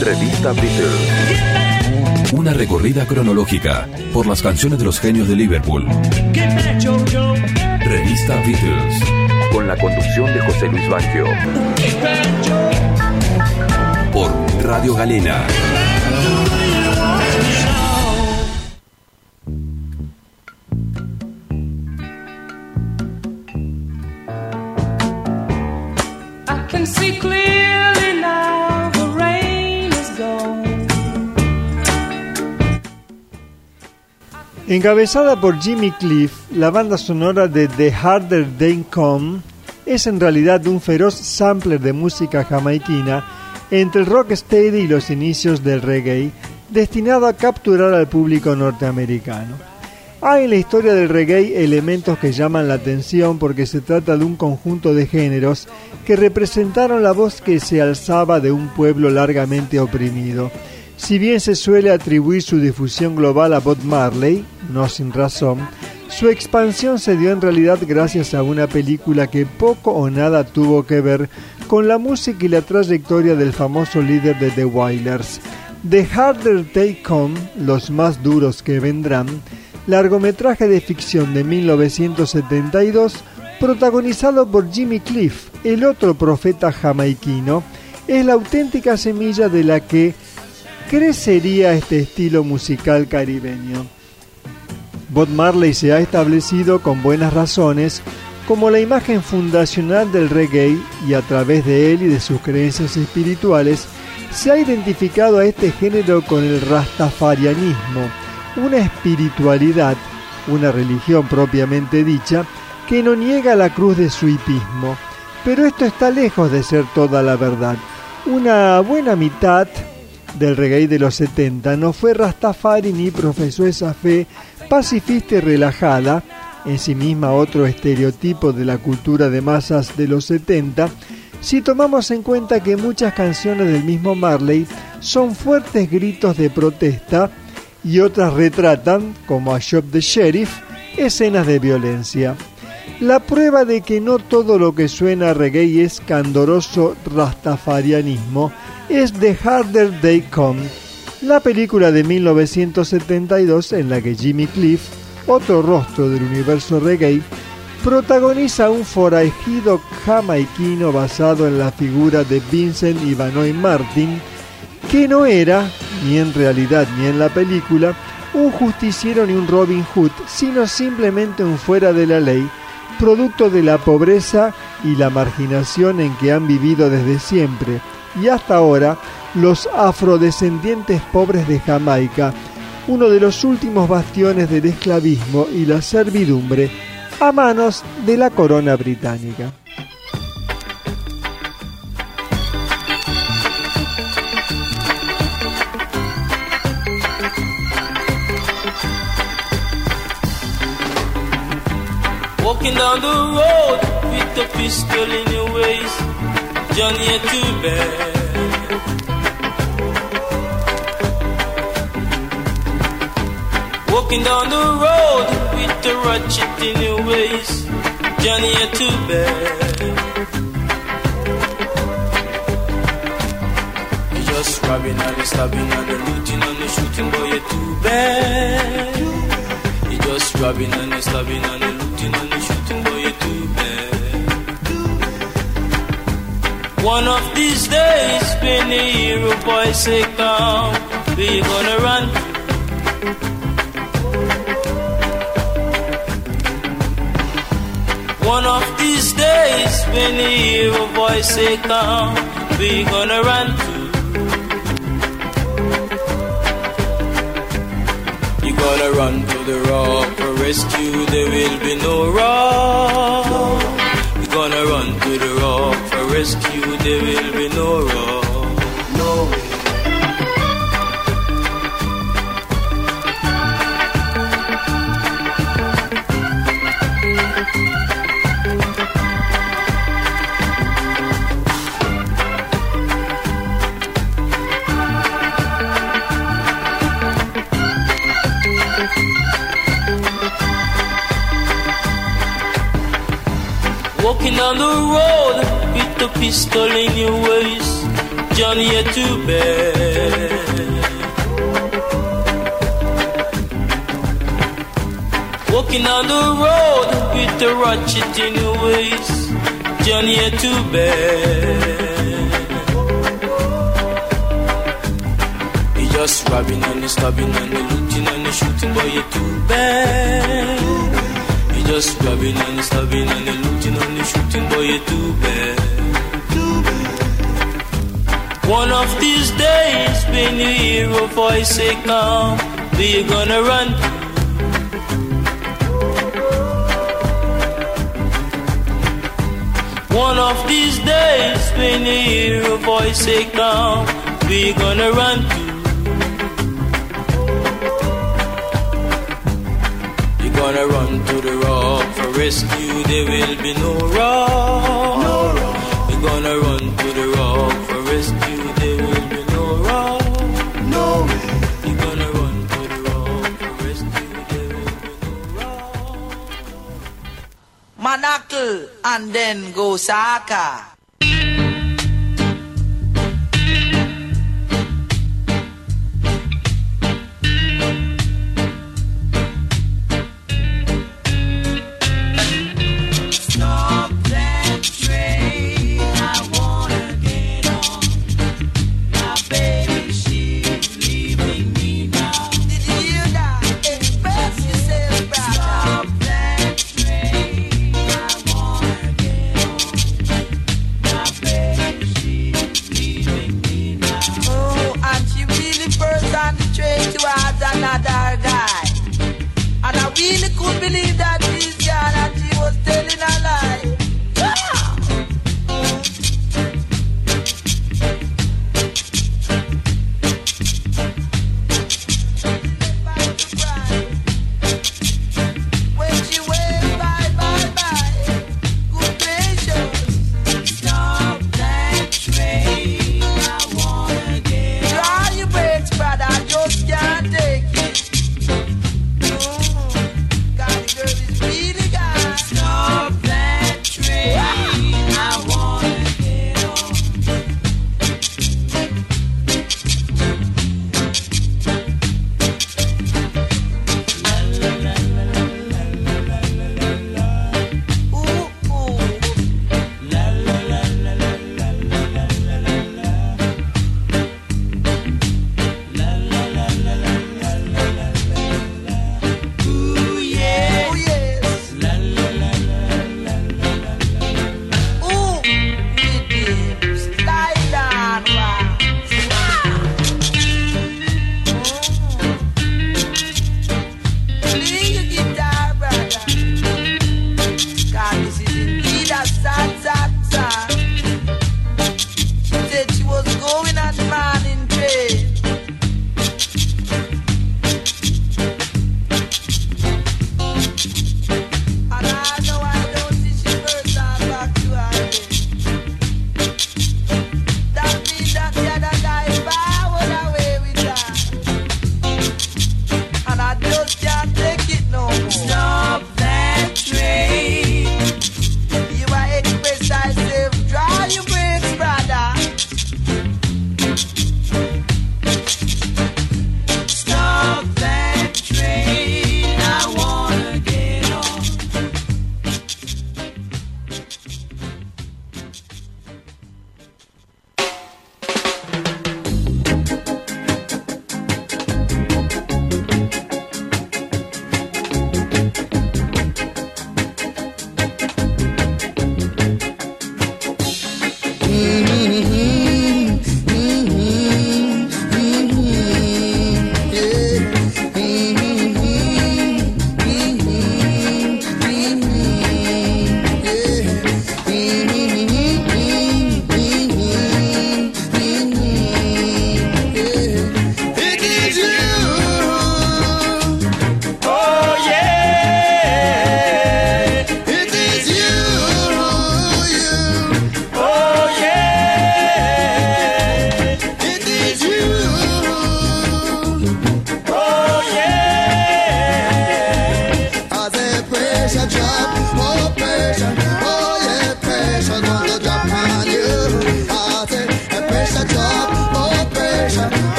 Revista Beatles. Una recorrida cronológica por las canciones de los genios de Liverpool. Revista Beatles. Con la conducción de José Luis Banquio. Por Radio Galena. Encabezada por Jimmy Cliff, la banda sonora de The Harder They Come es en realidad un feroz sampler de música jamaiquina entre el rocksteady y los inicios del reggae, destinado a capturar al público norteamericano. Hay en la historia del reggae elementos que llaman la atención porque se trata de un conjunto de géneros que representaron la voz que se alzaba de un pueblo largamente oprimido. Si bien se suele atribuir su difusión global a Bob Marley, no sin razón, su expansión se dio en realidad gracias a una película que poco o nada tuvo que ver con la música y la trayectoria del famoso líder de The Wailers. The Harder They Come, Los Más Duros que Vendrán, largometraje de ficción de 1972, protagonizado por Jimmy Cliff, el otro profeta jamaiquino, es la auténtica semilla de la que crecería este estilo musical caribeño. Bob Marley se ha establecido con buenas razones como la imagen fundacional del reggae y a través de él y de sus creencias espirituales se ha identificado a este género con el rastafarianismo, una espiritualidad, una religión propiamente dicha, que no niega la cruz de su hipismo. Pero esto está lejos de ser toda la verdad. Una buena mitad del reggae de los 70 no fue Rastafari ni profesó esa fe pacifista y relajada, en sí misma otro estereotipo de la cultura de masas de los 70, si tomamos en cuenta que muchas canciones del mismo Marley son fuertes gritos de protesta y otras retratan, como a Shop the Sheriff, escenas de violencia. La prueba de que no todo lo que suena a reggae es candoroso rastafarianismo es The Harder They Come, la película de 1972 en la que Jimmy Cliff, otro rostro del universo reggae, protagoniza un forajido jamaiquino basado en la figura de Vincent Ivanoy Martin, que no era, ni en realidad ni en la película, un justiciero ni un Robin Hood, sino simplemente un fuera de la ley, producto de la pobreza y la marginación en que han vivido desde siempre y hasta ahora los afrodescendientes pobres de Jamaica, uno de los últimos bastiones del esclavismo y la servidumbre a manos de la corona británica. Down the road with a pistol in your waist, Johnny, you're too bad. Walking down the road with the ratchet in your waist, Johnny, you're too bad. You're just robbing and stabbing and looting and shooting, boy, you're too bad. You're just robbing and stabbing and looting and shooting, One of these days, when the hero boy say come, we gonna run. One of these days, when the hero boy say come, we gonna run. You gotta run to the rock for rescue, there will be no rock. Rescue, there will be no rock. Ratchet in your waist, Johnny, you're too bad. You just robbing and you stabbing and you looting and you shooting, boy, you're too bad. You just robbing and you stabbing and you looting and you shooting, boy, you're too bad. One of these days, when you hear a voice say, Come, where you gonna run of these days, when you hear a voice say, Come, we gonna run to. You're gonna run to the rock for rescue, there will be. No rock. And then Gosaka.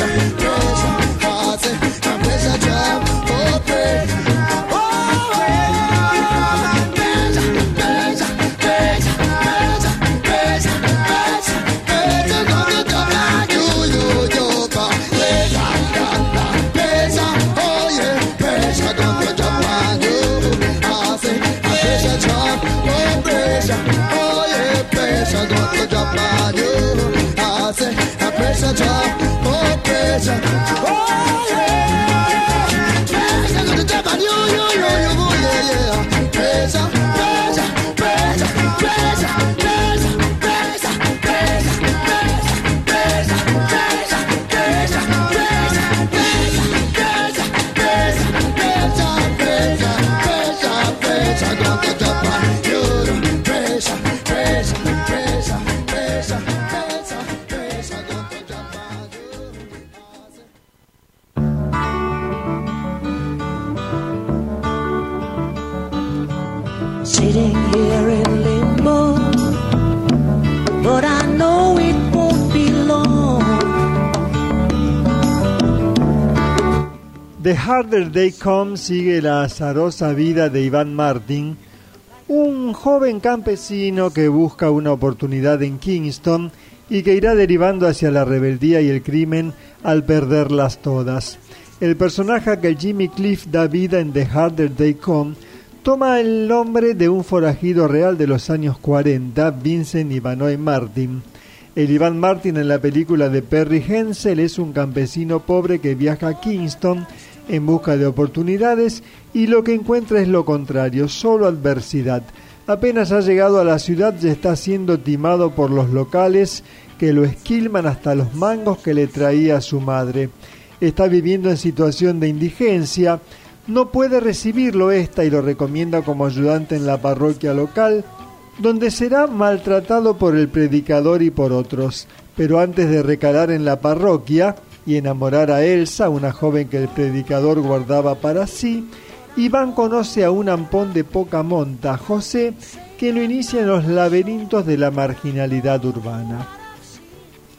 something. The Harder Day Come sigue la azarosa vida de Iván Martin, un joven campesino que busca una oportunidad en Kingston y que irá derivando hacia la rebeldía y el crimen al perderlas todas. El personaje que Jimmy Cliff da vida en The Harder Day Come toma el nombre de un forajido real de los años 40, Vincent Ivanoy Martin. El Iván Martin en la película de Perry Hensel es un campesino pobre que viaja a Kingston en busca de oportunidades y lo que encuentra es lo contrario, solo adversidad. Apenas ha llegado a la ciudad ya está siendo timado por los locales que lo esquilman hasta los mangos que le traía su madre. Está viviendo en situación de indigencia, no puede recibirlo esta y lo recomienda como ayudante en la parroquia local, donde será maltratado por el predicador y por otros. Pero antes de recalar en la parroquia y enamorar a Elsa, una joven que el predicador guardaba para sí, Iván conoce a un ampón de poca monta, José, que lo inicia en los laberintos de la marginalidad urbana.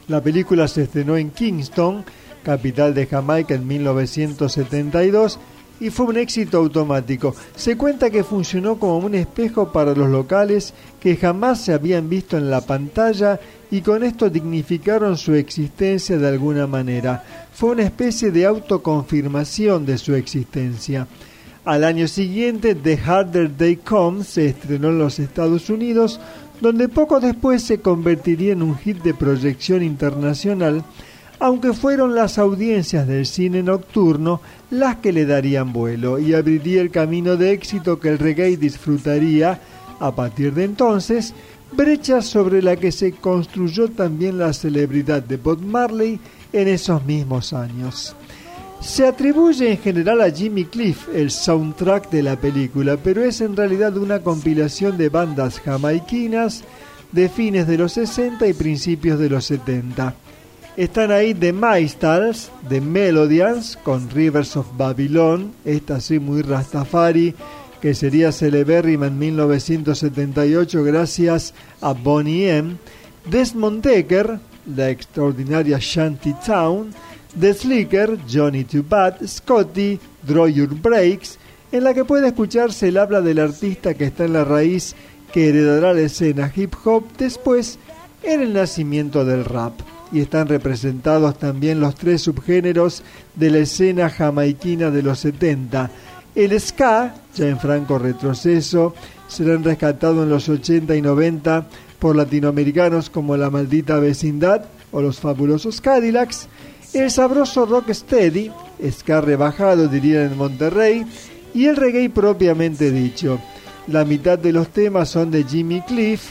La película se estrenó en Kingston, capital de Jamaica, en 1972 y fue un éxito automático. Se cuenta que funcionó como un espejo para los locales que jamás se habían visto en la pantalla y con esto dignificaron su existencia de alguna manera. Fue una especie de autoconfirmación de su existencia. Al año siguiente, The Harder Day Comes se estrenó en los Estados Unidos, donde poco después se convertiría en un hit de proyección internacional, aunque fueron las audiencias del cine nocturno las que le darían vuelo y abriría el camino de éxito que el reggae disfrutaría a partir de entonces, brecha sobre la que se construyó también la celebridad de Bob Marley en esos mismos años. Se atribuye en general a Jimmy Cliff el soundtrack de la película, pero es en realidad una compilación de bandas jamaiquinas de fines de los 60 y principios de los 70. Están ahí The Maestals, The Melodians, con Rivers of Babylon, esta sí muy rastafari, que sería celebérrima en 1978 gracias a Bonnie M. Desmond Decker, la extraordinaria Shanty Town, The Slicker, Johnny Too Bad, Scotty, Draw Your Breaks, en la que puede escucharse el habla del artista que está en la raíz que heredará la escena hip hop después en el nacimiento del rap. Y están representados también los tres subgéneros de la escena jamaiquina de los 70. El ska, ya en franco retroceso, serán rescatados en los 80 y 90 por latinoamericanos como La Maldita Vecindad o Los Fabulosos Cadillacs, el sabroso rock steady, ska rebajado dirían en Monterrey, y el reggae propiamente dicho. La mitad de los temas son de Jimmy Cliff,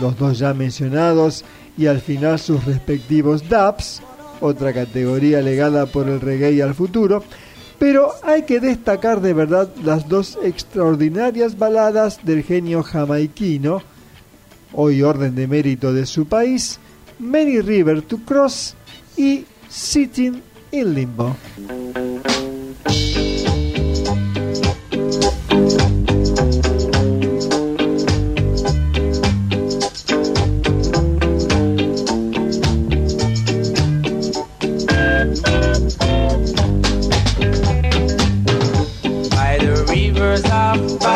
los dos ya mencionados, y al final sus respectivos dubs, otra categoría legada por el reggae al futuro, pero hay que destacar de verdad las dos extraordinarias baladas del genio jamaiquino, hoy orden de mérito de su país, Many River to Cross y Sitting in Limbo. Stop.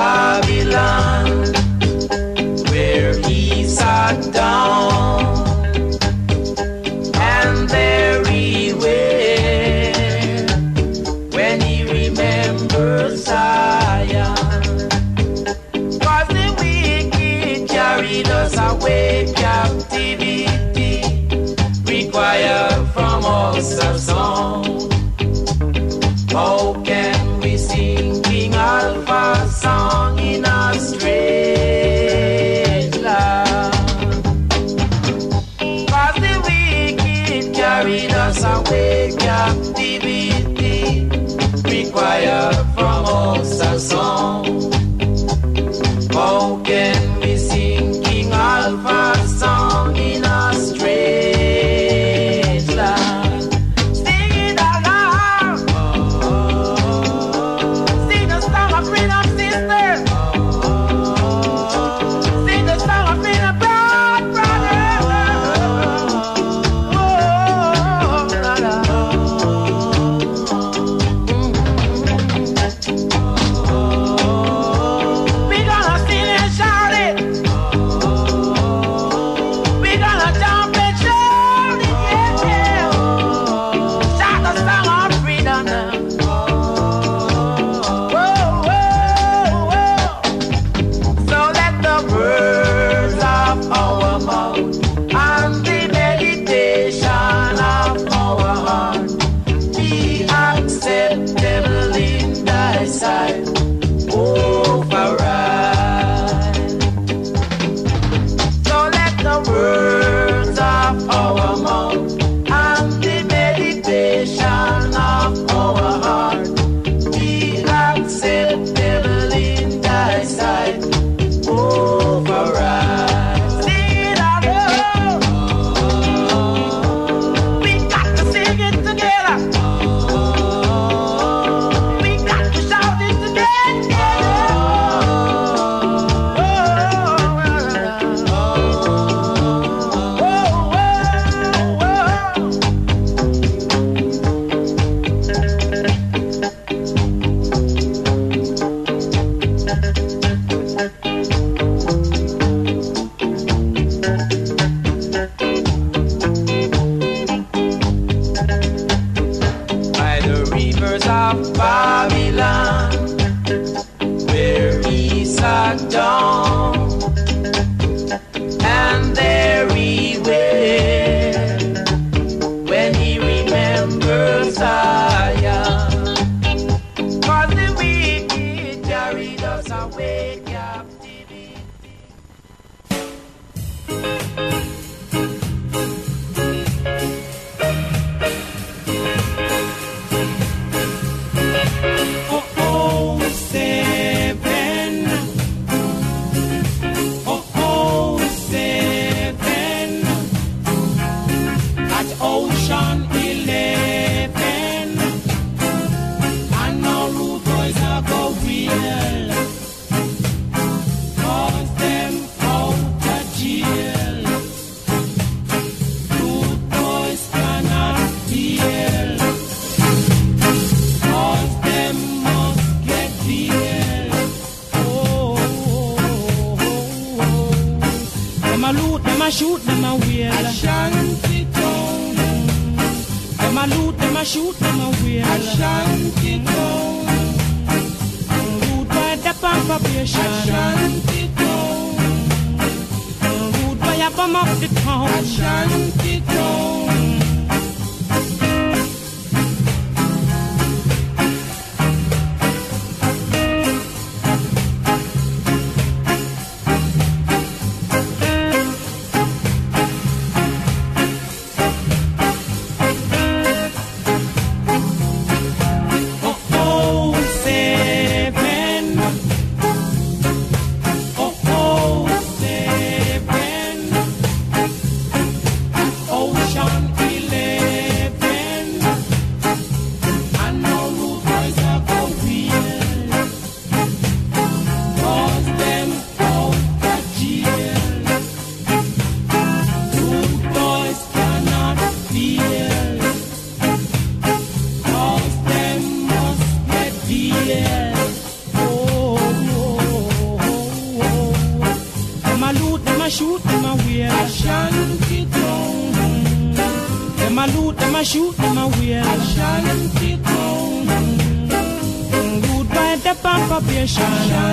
shine.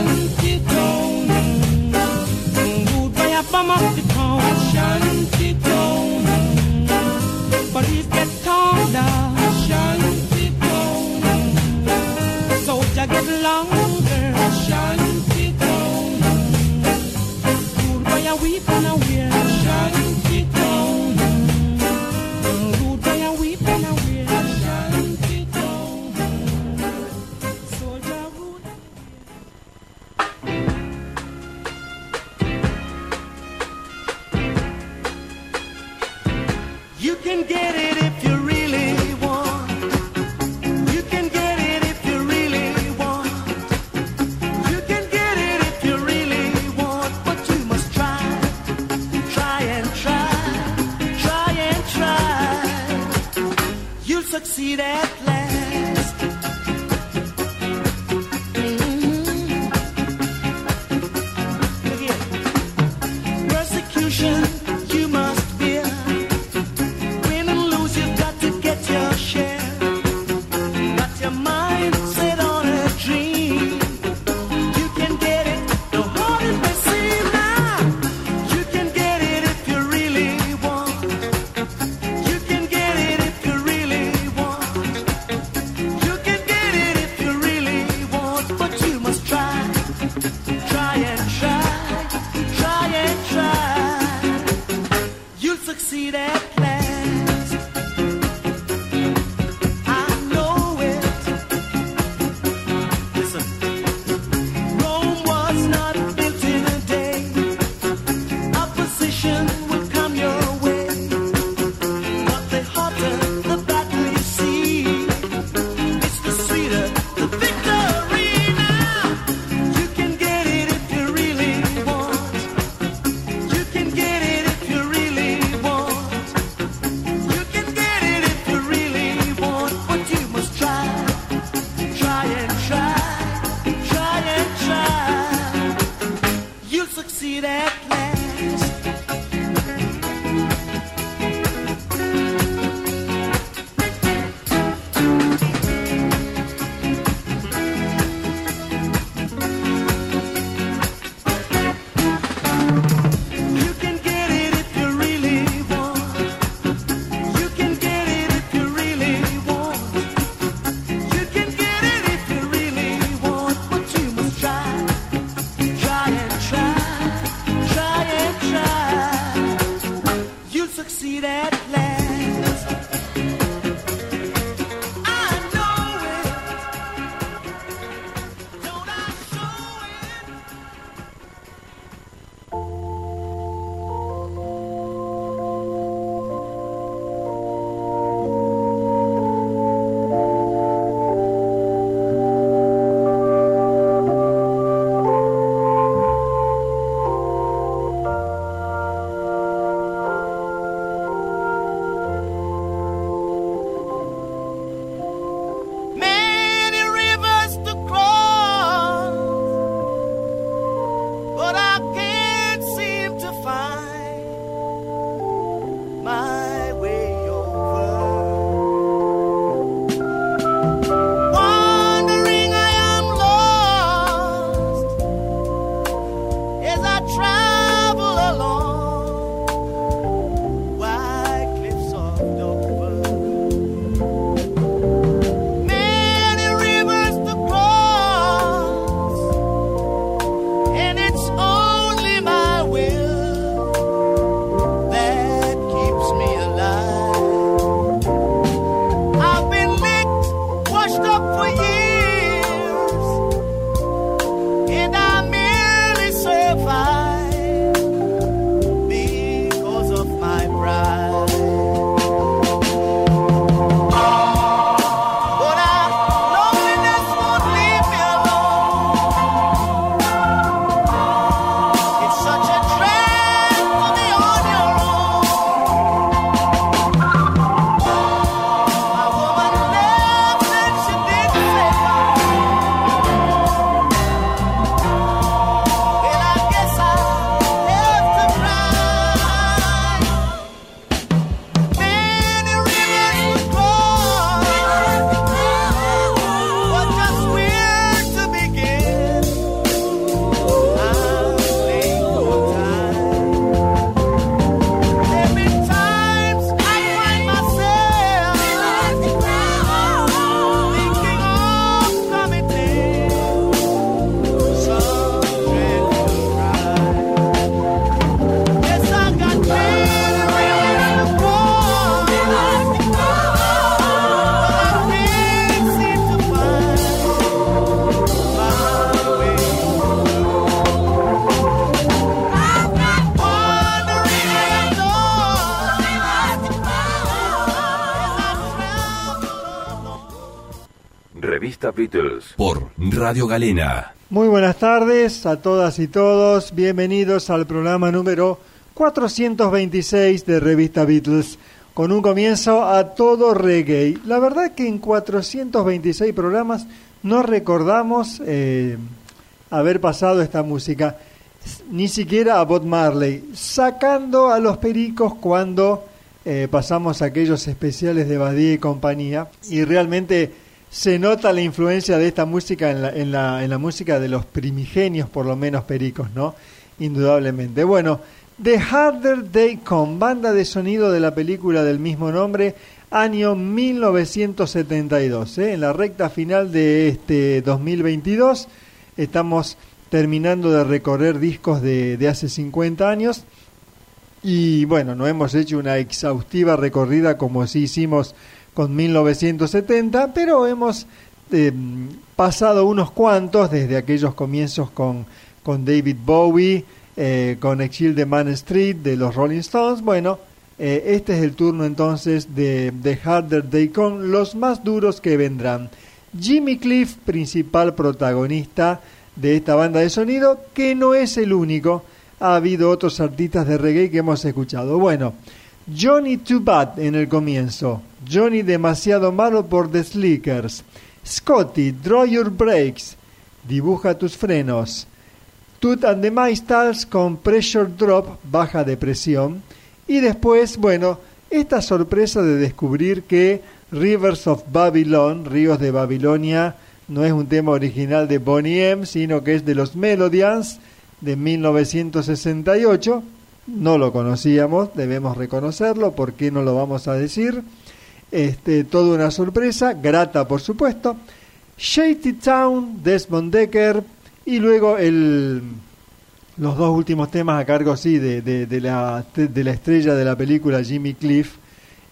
Radio Galena. Muy buenas tardes a todas y todos. Bienvenidos al programa número 426 de Revista Beatles, con un comienzo a todo reggae. La verdad que en 426 programas no recordamos eh, haber pasado esta música, ni siquiera a Bob Marley, sacando a los pericos cuando eh, pasamos aquellos especiales de Badía y compañía, y realmente se nota la influencia de esta música en la, en la, en la música de los primigenios, por lo menos pericos, ¿no? Indudablemente. Bueno, The Harder They Come, banda de sonido de la película del mismo nombre, año 1972. ¿eh? En la recta final de este 2022 estamos terminando de recorrer discos de, de hace 50 años y bueno, no hemos hecho una exhaustiva recorrida como sí hicimos con 1970, pero hemos eh, pasado unos cuantos desde aquellos comienzos con, con David Bowie, eh, con Exil de Man Street, de los Rolling Stones. Bueno, eh, este es el turno entonces de, de Harder Day Con, los más duros que vendrán. Jimmy Cliff, principal protagonista de esta banda de sonido, que no es el único. Ha habido otros artistas de reggae que hemos escuchado. Bueno, Johnny Too Bad en el comienzo. Johnny demasiado malo por The Slickers. Scotty, Draw Your Brakes. Dibuja tus frenos. Tooth and the Maestals con Pressure Drop, baja de presión. Y después, bueno, esta sorpresa de descubrir que Rivers of Babylon, Ríos de Babilonia, no es un tema original de Bonnie M, sino que es de los Melodians de 1968. No lo conocíamos, debemos reconocerlo, ¿por qué no lo vamos a decir? Este, toda una sorpresa, grata por supuesto. Shady Town, Desmond Decker y luego el, los dos últimos temas a cargo sí de, de, la, de la estrella de la película Jimmy Cliff,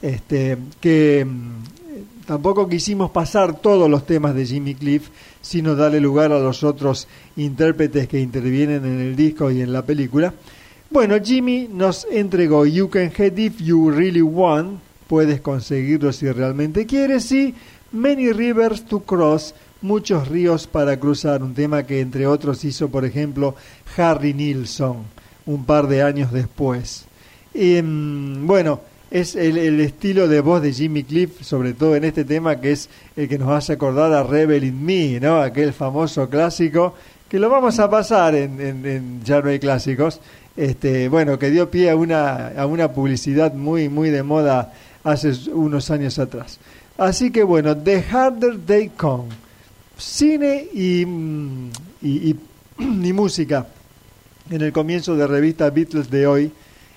este, que mm, tampoco quisimos pasar todos los temas de Jimmy Cliff, sino darle lugar a los otros intérpretes que intervienen en el disco y en la película. Bueno, Jimmy nos entregó You Can Head If You Really Want, puedes conseguirlo si realmente quieres, y Many Rivers to Cross, muchos ríos para cruzar, un tema que entre otros hizo, por ejemplo, Harry Nilsson, un par de años después. Y, mm, bueno, es el, estilo de voz de Jimmy Cliff, sobre todo en este tema, que es el que nos hace acordar a Rebel in Me, ¿no? aquel famoso clásico, que lo vamos a pasar en, en, Clásicos, este, bueno, que dio pie a una, a una publicidad muy, muy de moda hace unos años atrás. Así que bueno, The Harder They Come, cine y, y, y, y música en el comienzo de revista Beatles de hoy,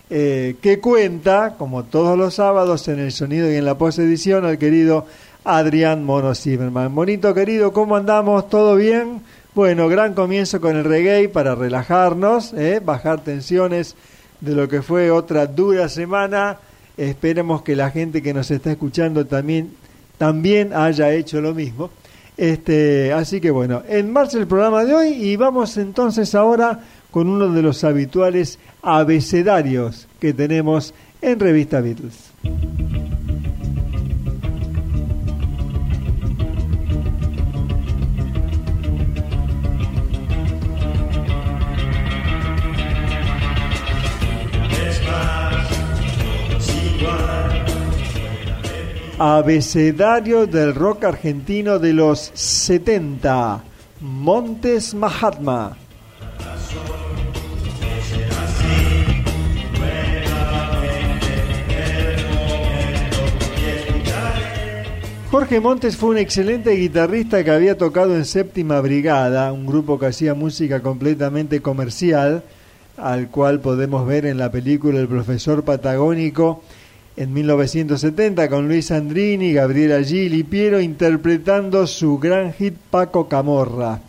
eh, que cuenta, como todos los sábados, en el sonido y en la posedición, al querido Adrián Mono Zimmerman. Bonito querido, ¿cómo andamos? ¿Todo bien? Bueno, gran comienzo con el reggae para relajarnos, ¿eh? bajar tensiones de lo que fue otra dura semana. Esperemos que la gente que nos está escuchando también, también haya hecho lo mismo. Este, así que bueno, en marcha el programa de hoy y vamos entonces ahora con uno de los habituales abecedarios que tenemos en Revista Beatles. Abecedario del rock argentino de los 70. Montes Mahatma. Jorge Montes fue un excelente guitarrista que había tocado en Séptima Brigada, un grupo que hacía música completamente comercial, al cual podemos ver en la película El profesor patagónico en 1970 con Luis Andrini, Gabriela Gil y Piero interpretando su gran hit Paco Camorra.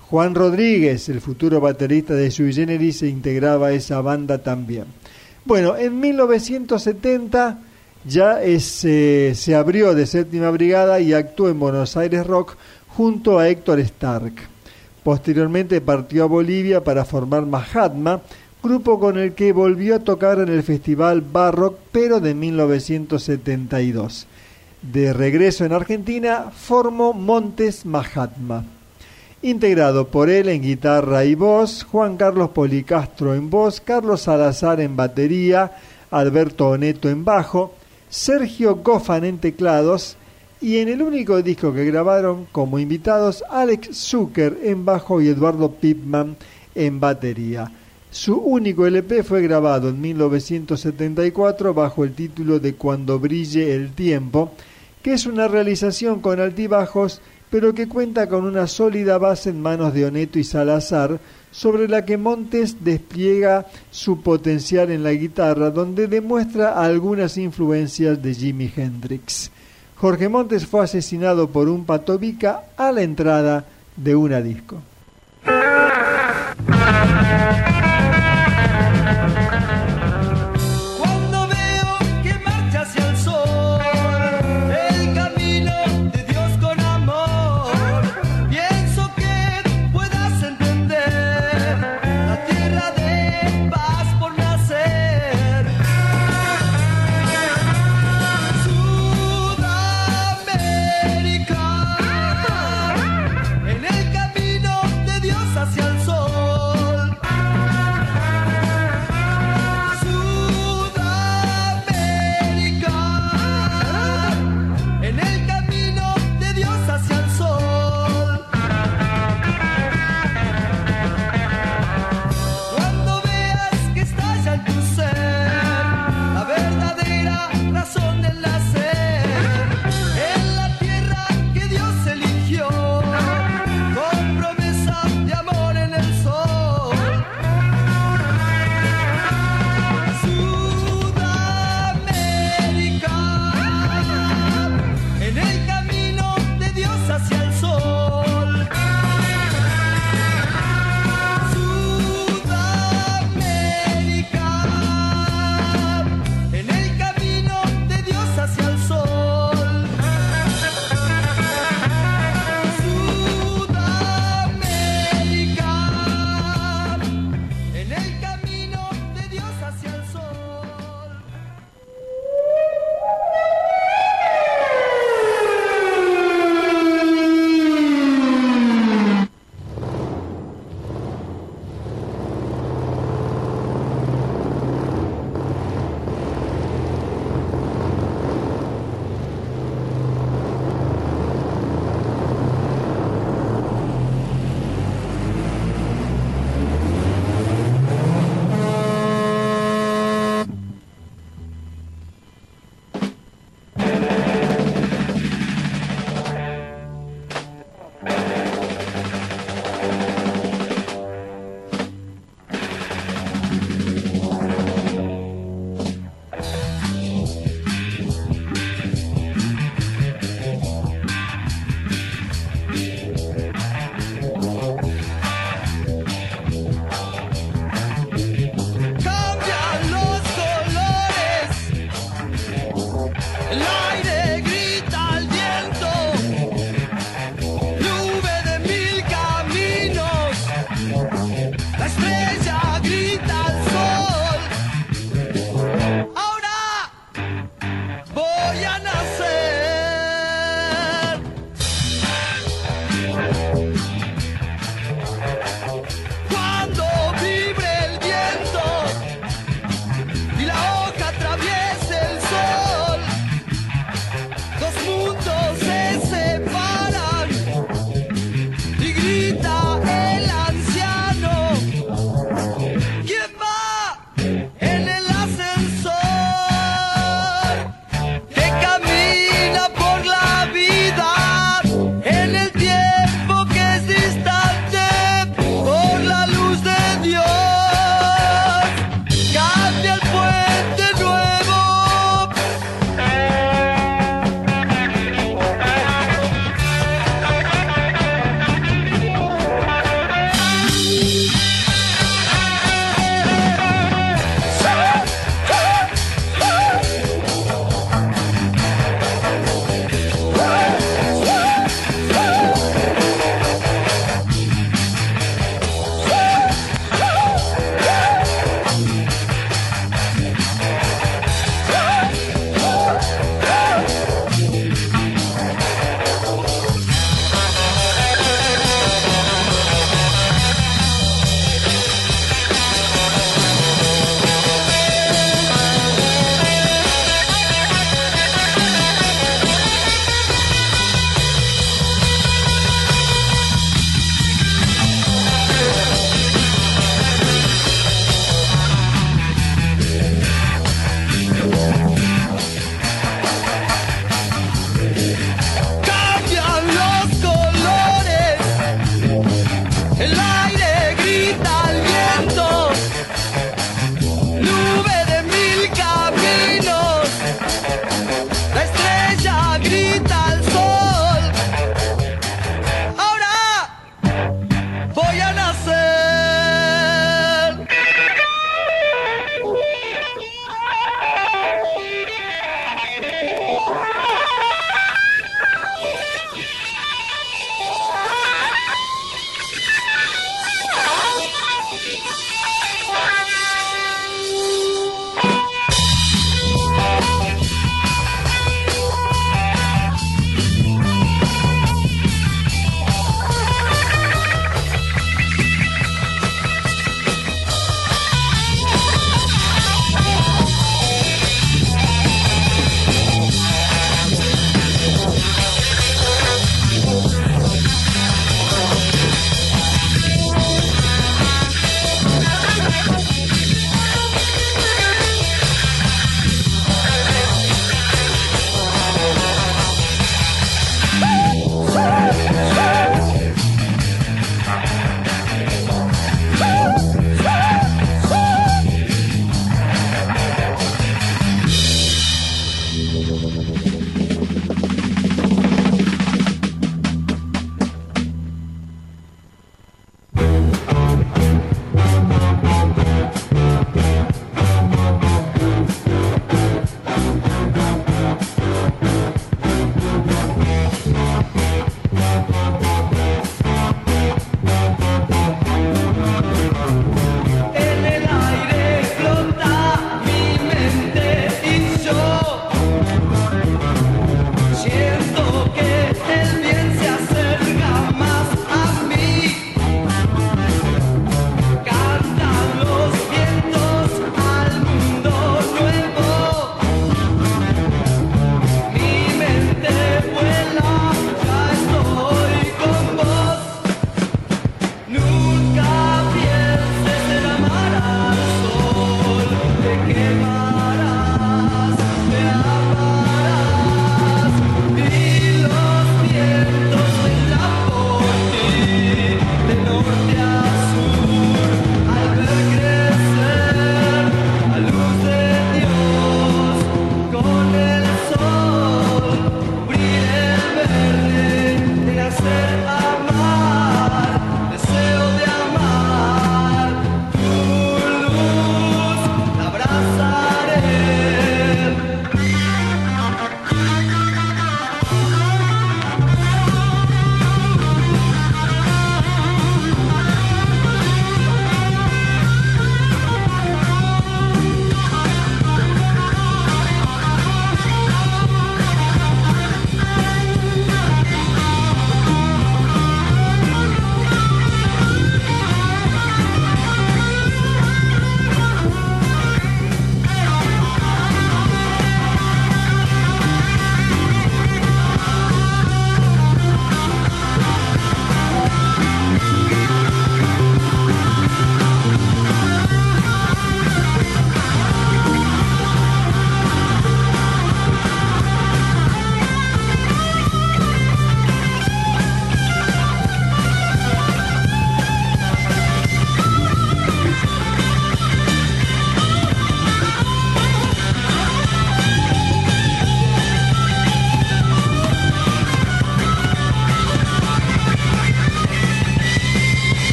Juan Rodríguez, el futuro baterista de Sui Generis, se integraba a esa banda también. Bueno, en 1970 ya es, eh, se abrió de séptima brigada y actuó en Buenos Aires Rock junto a Héctor Stark. Posteriormente partió a Bolivia para formar Mahatma, grupo con el que volvió a tocar en el Festival Barrock, pero de 1972. De regreso en Argentina, formó Montes Mahatma. Integrado por él en guitarra y voz, Juan Carlos Policastro en voz, Carlos Salazar en batería, Alberto Oneto en bajo, Sergio Goffan en teclados y en el único disco que grabaron como invitados Alex Zucker en bajo y Eduardo Pipman en batería. Su único LP fue grabado en 1974 bajo el título de Cuando brille el tiempo, que es una realización con altibajos, pero que cuenta con una sólida base en manos de Oneto y Salazar, sobre la que Montes despliega su potencial en la guitarra, donde demuestra algunas influencias de Jimi Hendrix. Jorge Montes fue asesinado por un patobica a la entrada de una disco.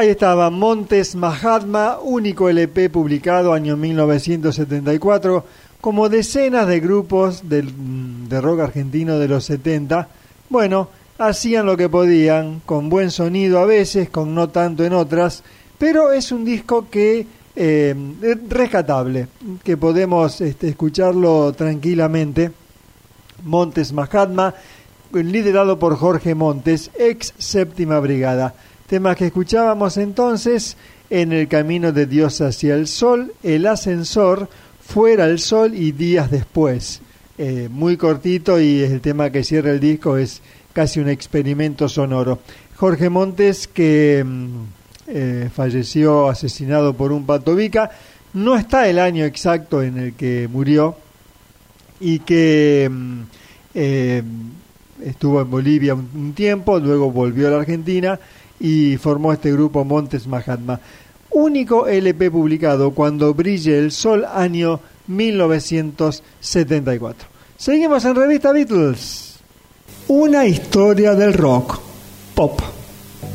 Ahí estaba Montes Mahatma, único LP publicado año 1974, como decenas de grupos del- de rock argentino de los 70. Bueno, hacían lo que podían, con buen sonido a veces, con no tanto en otras, pero es un disco que eh, es rescatable, que podemos este, escucharlo tranquilamente. Montes Mahatma, liderado por Jorge Montes, ex séptima brigada. Temas que escuchábamos entonces en el camino de Dios hacia el sol, el ascensor, fuera el sol y días después. Eh, muy cortito y el tema que cierra el disco es casi un experimento sonoro. Jorge Montes que mm, eh, falleció asesinado por un patovica, no está el año exacto en el que murió y que mm, eh, estuvo en Bolivia un, un tiempo, luego volvió a la Argentina y formó este grupo Montes Mahatma. Único LP publicado cuando brille el sol, año 1974. Seguimos en revista Beatles. Una historia del rock. Pop.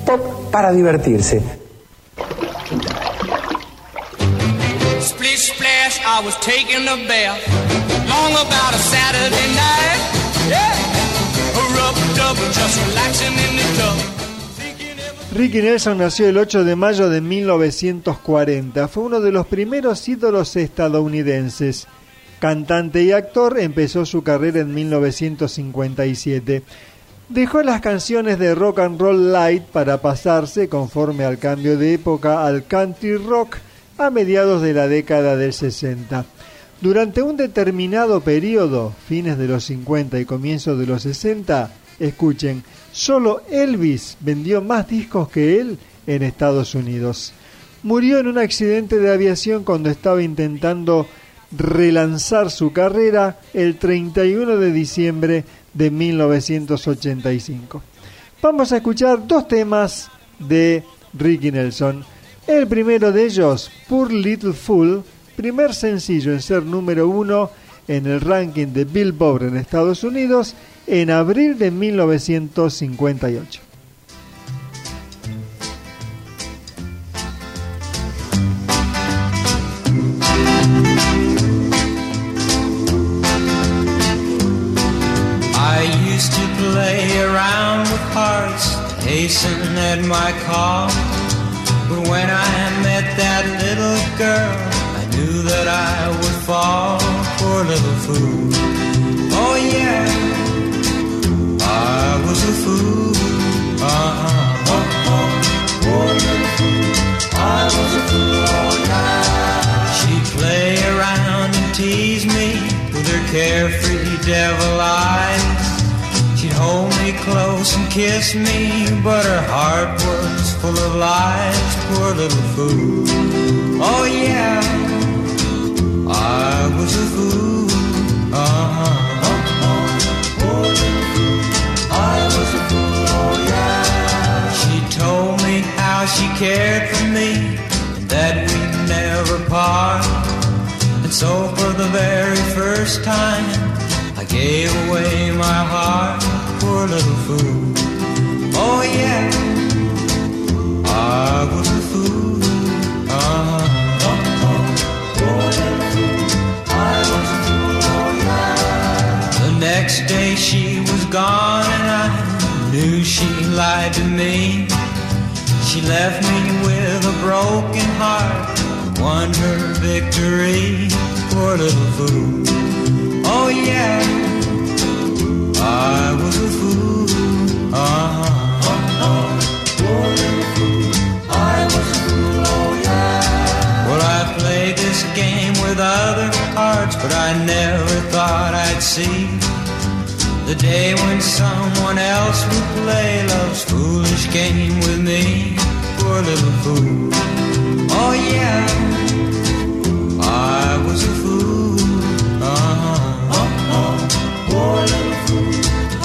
Pop para divertirse. Splish splash, I was taking a bath. Long about a Saturday night. Yeah. A rub dub, just relaxing in the tub. Ricky Nelson nació el 8 de mayo de 1940. Fue uno de los primeros ídolos estadounidenses. Cantante y actor, empezó su carrera en 1957. Dejó las canciones de rock and roll light para pasarse, conforme al cambio de época, al country rock a mediados de la década del 60. Durante un determinado periodo, fines de los 50 y comienzos de los 60, escuchen, solo Elvis vendió más discos que él en Estados Unidos. Murió en un accidente de aviación cuando estaba intentando relanzar su carrera el 31 de diciembre de 1985. Vamos a escuchar dos temas de Ricky Nelson. El primero de ellos, Poor Little Fool, primer sencillo en ser número uno en el ranking de Billboard en Estados Unidos en abril de 1958. I used to play around with hearts, hasten at my call. But when I met that little girl, I knew that I would fall. Devil eyes. She'd hold me close and kiss me, but her heart was full of lies. Poor little fool. Oh yeah, I was a fool. Uh-huh. Poor little fool. I was a fool. Oh yeah. She told me how she cared for me and that we'd never part. And so for the very first time, Gave away my heart, poor little fool. Oh yeah, I was a fool. Uh-huh. The next day she was gone and I knew she lied to me. She left me with a broken heart, won her victory, poor little fool. Oh yeah, I was a fool. Uh-huh. I was a fool. Oh yeah. Well, I played this game with other but I never thought I'd see the day when someone else would play love's foolish game with me. Poor little fool. Oh yeah, I was a fool.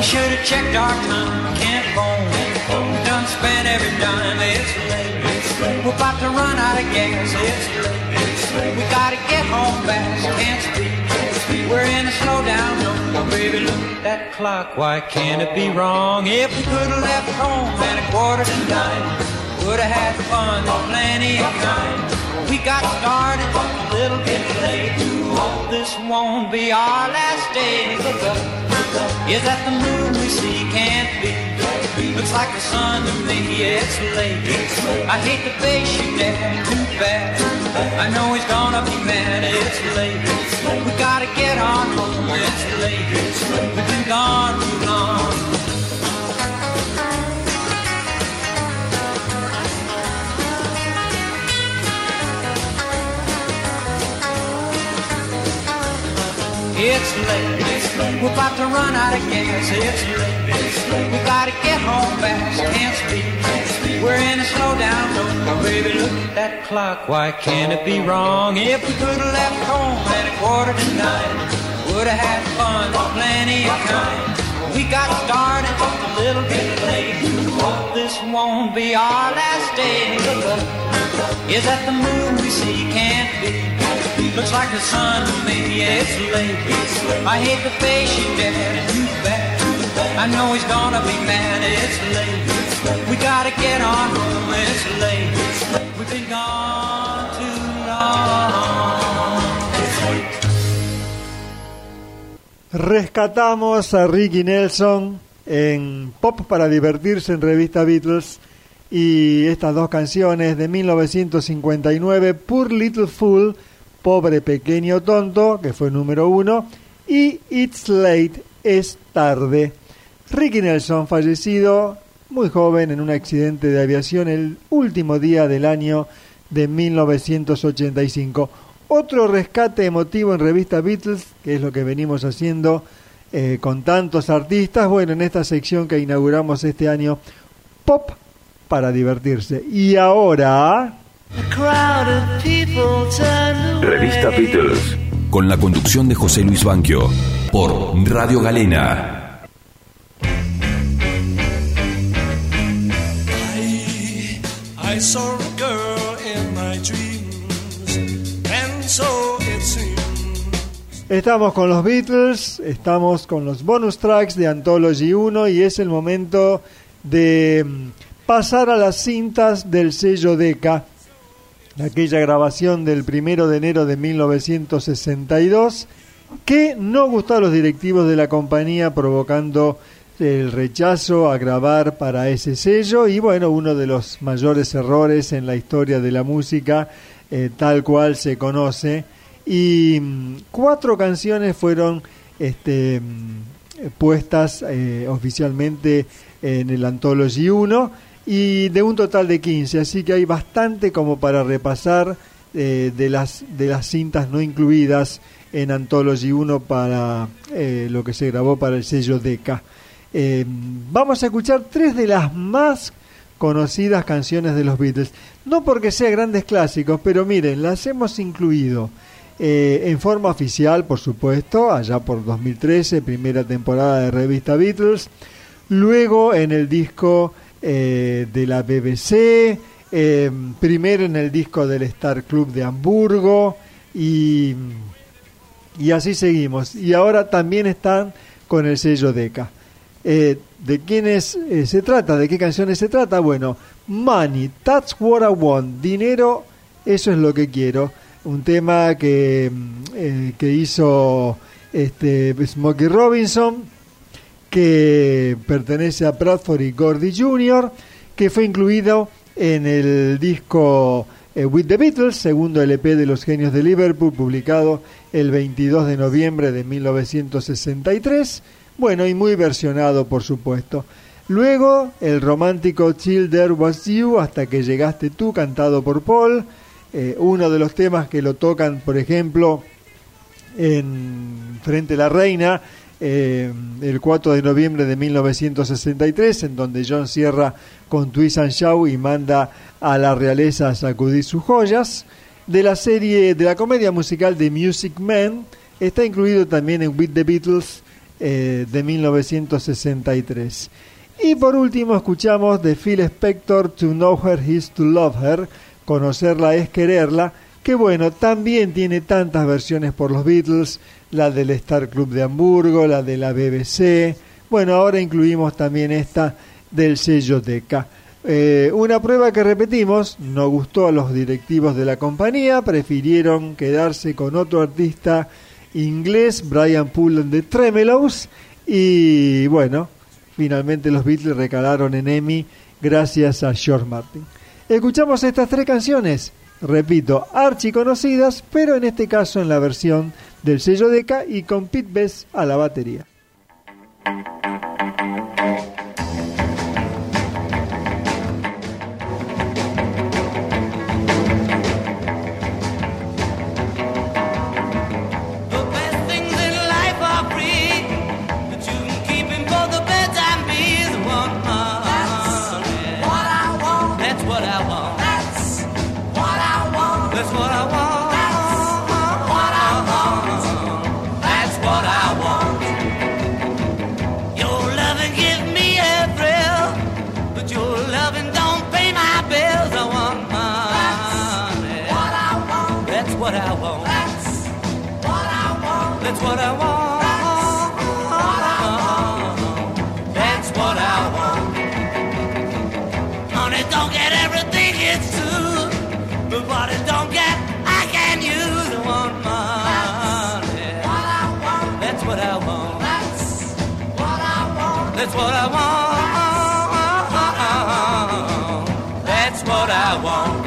We should have checked our time. Can't phone. Done spent every dime. It's late. We're about to run out of gas. It's late. We gotta get home fast. Can't speak. We're in a slow down zone. Baby, look at that clock. Why can't it be wrong? If we could have left home at a quarter to nine, would have had fun, plenty of time. We got started a little bit late. Hope this won't be our last day. Look up, is that the moon we see? Can't be. Looks like the sun to me. It's late. I hate to face you, Dad. Too bad. I know he's gonna be mad. It's late. We gotta get on home. It's late. We've been gone too long. It's late. We're about to run out of gas. It's late. We gotta get home fast. Can't speak. We're in a slowdown zone. Oh, baby, look at that clock. Why can't it be wrong? If we could have left home at a quarter to nine, would have had fun, plenty of time. We got started a little bit late. Hope this won't be our last day. Is that the moon we see? Can't be. Looks like the sun to me. It's late. I hate to face you, Dad. Too bad. I know he's gonna be mad. It's late. We gotta get on home. It's late. We've been gone too long. Rescatamos a Ricky Nelson en Pop para divertirse en revista Beatles y estas dos canciones de 1959, Poor Little Fool, Pobre Pequeño Tonto, que fue número uno, y It's Late, es tarde. Ricky Nelson, fallecido muy joven en un accidente de aviación el último día del año de 1985. Otro rescate emotivo en revista Beatles, que es lo que venimos haciendo eh, con tantos artistas, bueno, en esta sección que inauguramos este año, Pop para divertirse. Y ahora... Revista Beatles. Con la conducción de José Luis Banquio. Por Radio Galena. I saw a girl in my dreams, and so it seems. Estamos con los Beatles, estamos con los bonus tracks de Anthology 1 y es el momento de mm, pasar a las cintas del sello Decca, aquella grabación del primero de enero de 1962 que no gustó a los directivos de la compañía provocando el rechazo a grabar para ese sello y bueno, uno de los mayores errores en la historia de la música eh, tal cual se conoce. Y mm, cuatro canciones fueron este, mm, puestas eh, oficialmente en el Anthology 1 y de un total de 15, así que hay bastante como para repasar eh, de, las, de las cintas no incluidas en Anthology 1 para eh, lo que se grabó para el sello Decca. Eh, vamos a escuchar tres de las más conocidas canciones de los Beatles. No porque sean grandes clásicos, pero miren, las hemos incluido eh, en forma oficial, por supuesto, allá por 2013, primera temporada de revista Beatles. Luego en el disco eh, de la BBC, eh, primero en el disco del Star Club de Hamburgo y, y así seguimos. Y ahora también están con el sello Decca. Eh, ¿De quiénes eh, se trata? ¿De qué canciones se trata? Bueno, Money, That's What I Want, dinero, eso es lo que quiero. Un tema que, mm, que hizo este, Smokey Robinson, que pertenece a Bradford y Gordy Jr., que fue incluido en el disco eh, With the Beatles, segundo LP de los genios de Liverpool, publicado el 22 de noviembre de 1963. Bueno, y muy versionado, por supuesto. Luego, el romántico Till There Was You, hasta que llegaste tú, cantado por Paul. eh, uno de los temas que lo tocan, por ejemplo, en Frente a la Reina, eh, el 4 de noviembre de 1963, en donde John cierra con Twistan Shaw y manda a la realeza a sacudir sus joyas. De la serie, de la comedia musical de Music Man, está incluido también en With the Beatles eh, de 1963. Y por último escuchamos de Phil Spector To Know Her Is To Love Her, Conocerla es Quererla, que bueno, también tiene tantas versiones por los Beatles, la del Star Club de Hamburgo, la de la BBC. Bueno, ahora incluimos también esta del sello DECA. Eh, una prueba que repetimos, no gustó a los directivos de la compañía, prefirieron quedarse con otro artista inglés, Brian Pullen de Tremelows, y bueno, finalmente los Beatles recalaron en Emmy gracias a George Martin. Escuchamos estas tres canciones, repito, archiconocidas, pero en este caso en la versión del sello Deca y con Pete Best a la batería. I want.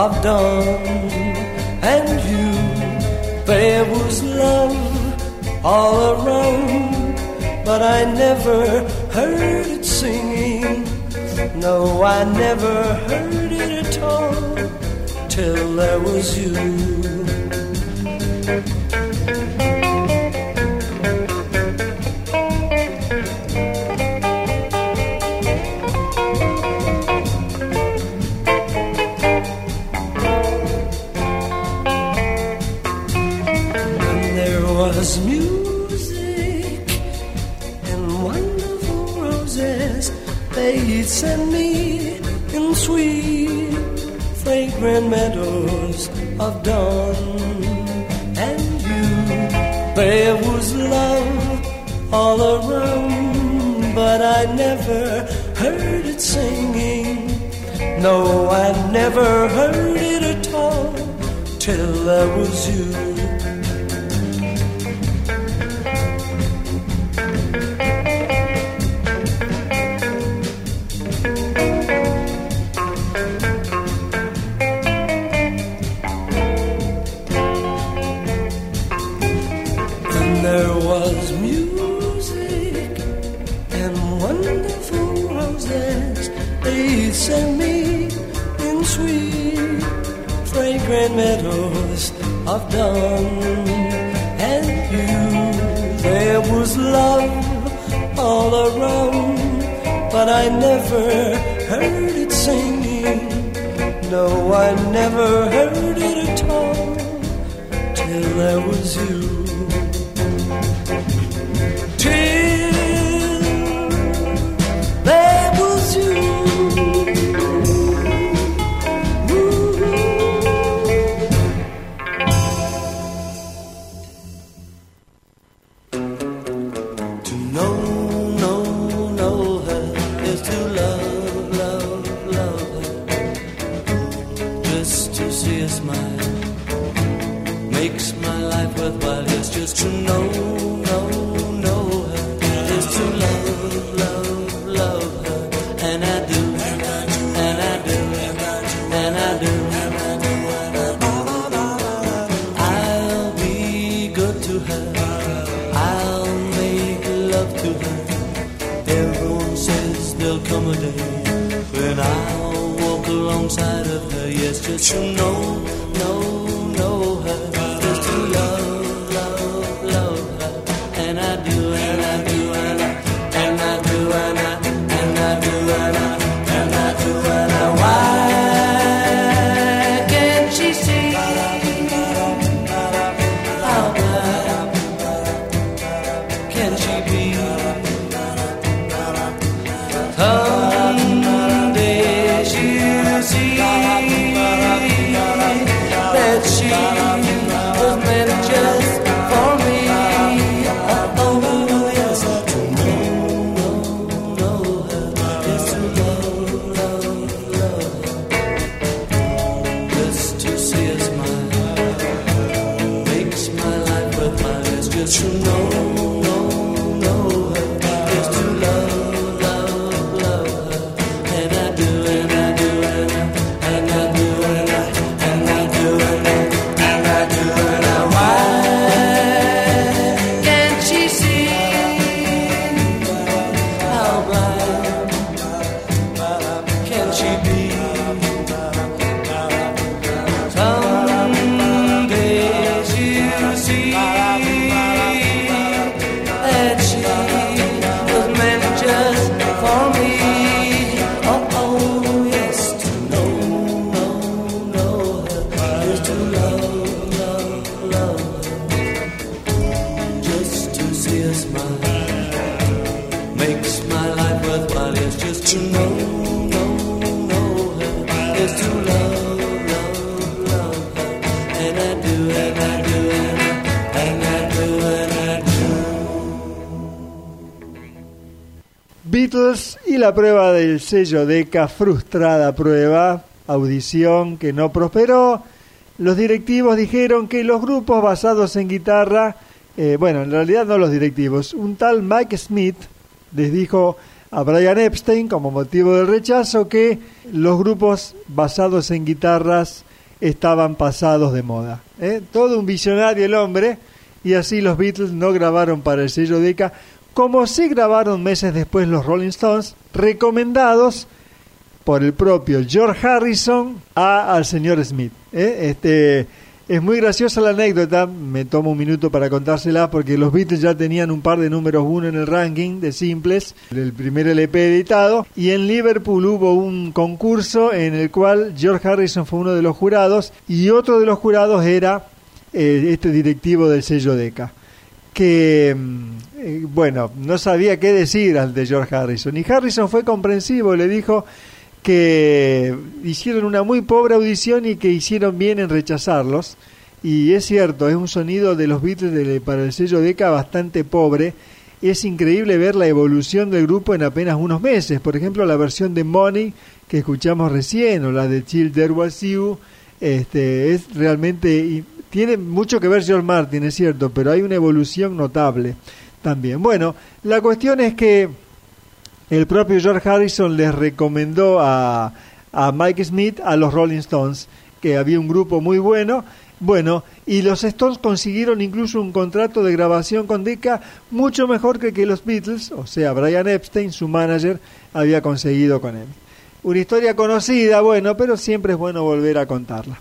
have done. And you, there was love all around, but I never heard it singing. No, I never heard it at all till there was you. of dawn. Love to her. Everyone says there'll come a day when I'll walk alongside of her. Yes, just know, know, know Y la prueba del sello Deca, frustrada prueba, audición que no prosperó. Los directivos dijeron que los grupos basados en guitarra, eh, bueno, en realidad no los directivos, un tal Mike Smith les dijo a Brian Epstein como motivo del rechazo que los grupos basados en guitarras estaban pasados de moda. ¿eh? Todo un visionario el hombre y así los Beatles no grabaron para el sello Decca como sí grabaron meses después los Rolling Stones, recomendados por el propio George Harrison a, al señor Smith. ¿eh? Este, es muy graciosa la anécdota, me tomo un minuto para contársela, porque los Beatles ya tenían un par de números uno en el ranking de simples, del primer LP editado, y en Liverpool hubo un concurso en el cual George Harrison fue uno de los jurados, y otro de los jurados era eh, este directivo del sello Decca que, bueno, no sabía qué decir ante George Harrison. Y Harrison fue comprensivo, le dijo que hicieron una muy pobre audición y que hicieron bien en rechazarlos. Y es cierto, es un sonido de los Beatles de- para el sello Decca bastante pobre. Es increíble ver la evolución del grupo en apenas unos meses. Por ejemplo, la versión de Money que escuchamos recién o la de Chill There Was You, este, es realmente y tiene mucho que ver George Martin, es cierto, pero hay una evolución notable también. Bueno, la cuestión es que el propio George Harrison les recomendó a, a Mike Smith a los Rolling Stones, que había un grupo muy bueno. Bueno, y los Stones consiguieron incluso un contrato de grabación con Decca mucho mejor que que los Beatles, o sea, Brian Epstein, su manager, había conseguido con él. Una historia conocida, bueno, pero siempre es bueno volver a contarla.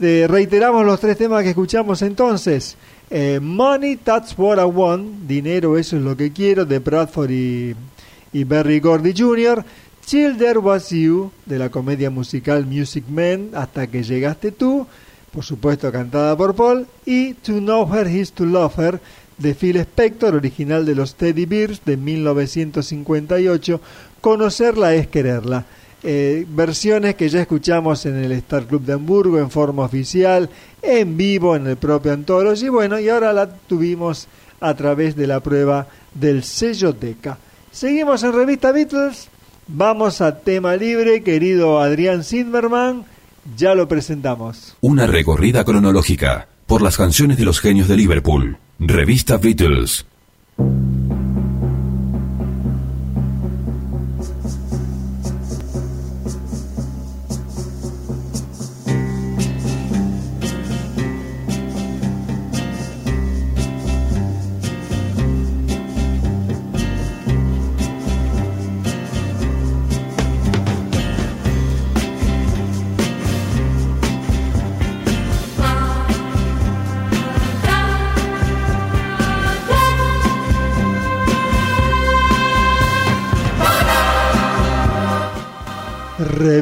Eh, reiteramos los tres temas que escuchamos entonces. Eh, Money, That's What I Want, Dinero, Eso es lo que quiero, de Bradford y, y Berry Gordy Jr., Chill There Was You, de la comedia musical Music Man, Hasta que llegaste tú, por supuesto cantada por Paul, y To Know Her Is To Love Her, de Phil Spector, original de los Teddy Bears de 1958, Conocerla es quererla. Eh, versiones que ya escuchamos en el Star Club de Hamburgo en forma oficial, en vivo en el propio Anthology, bueno, y ahora la tuvimos a través de la prueba del sello Deca. Seguimos en Revista Beatles, vamos a tema libre, querido Adrián Zimmerman, ya lo presentamos. Una recorrida cronológica por las canciones de los genios de Liverpool. Revista Beatles.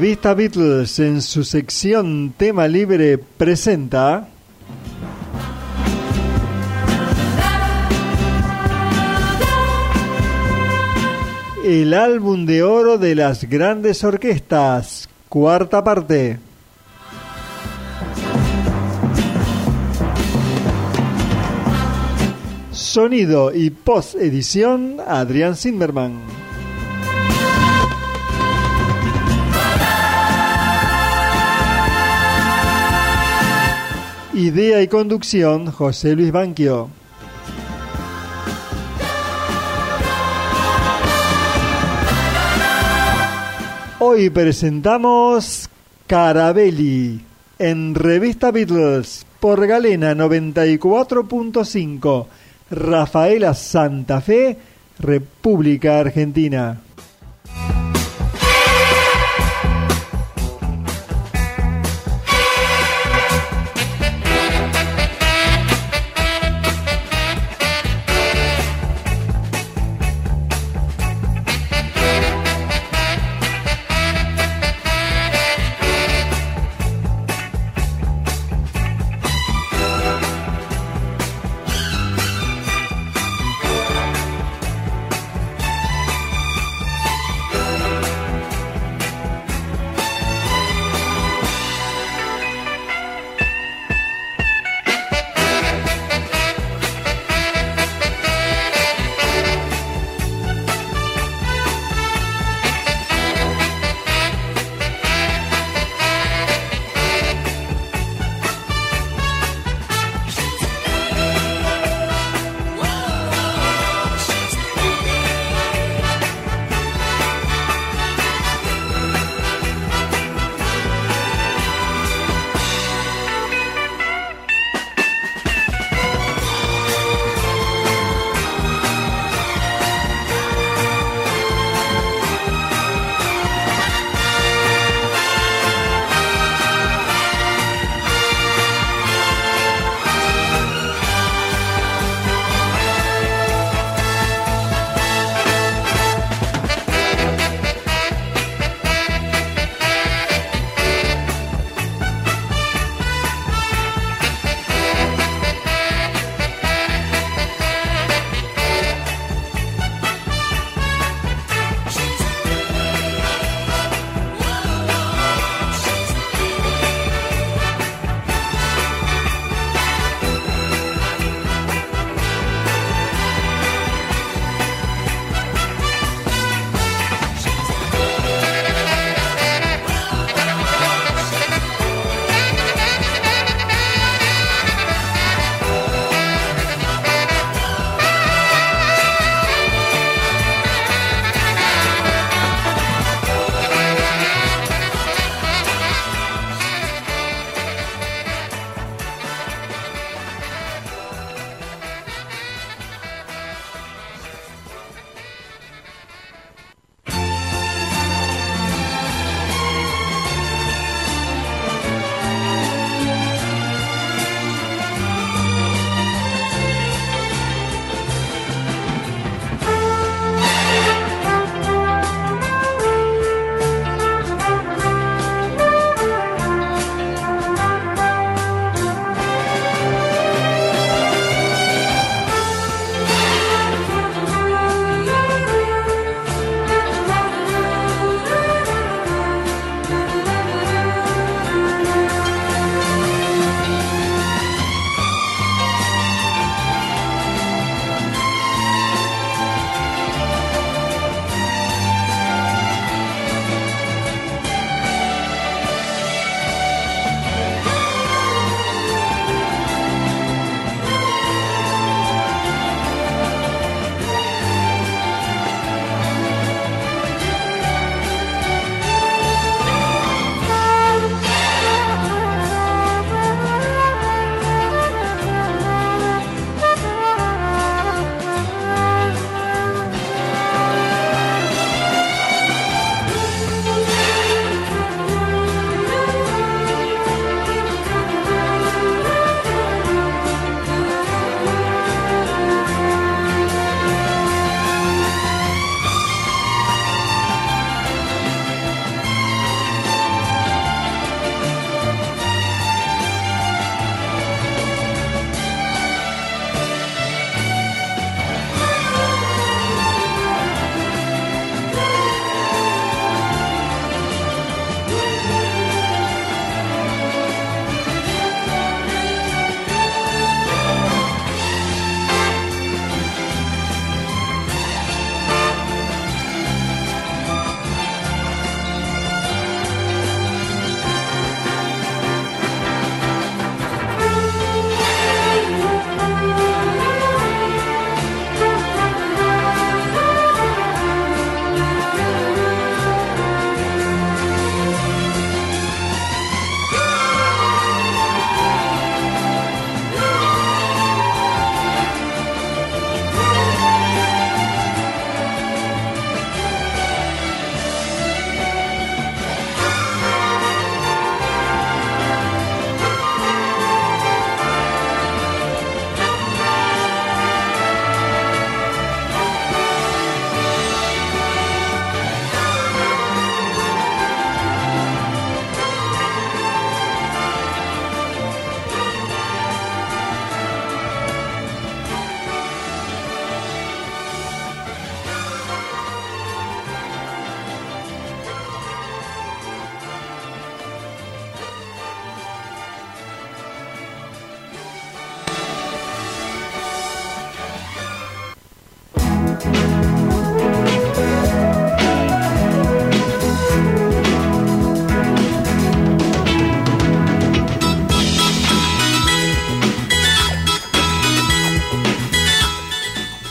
Revista Beatles en su sección Tema Libre presenta el álbum de oro de las grandes orquestas, cuarta parte. Sonido y post edición Adrián Zimmerman. Idea y conducción, José Luis Banquio. Hoy presentamos Carabelli en Revista Beatles por Galena 94.5, Rafaela Santa Fe, República Argentina.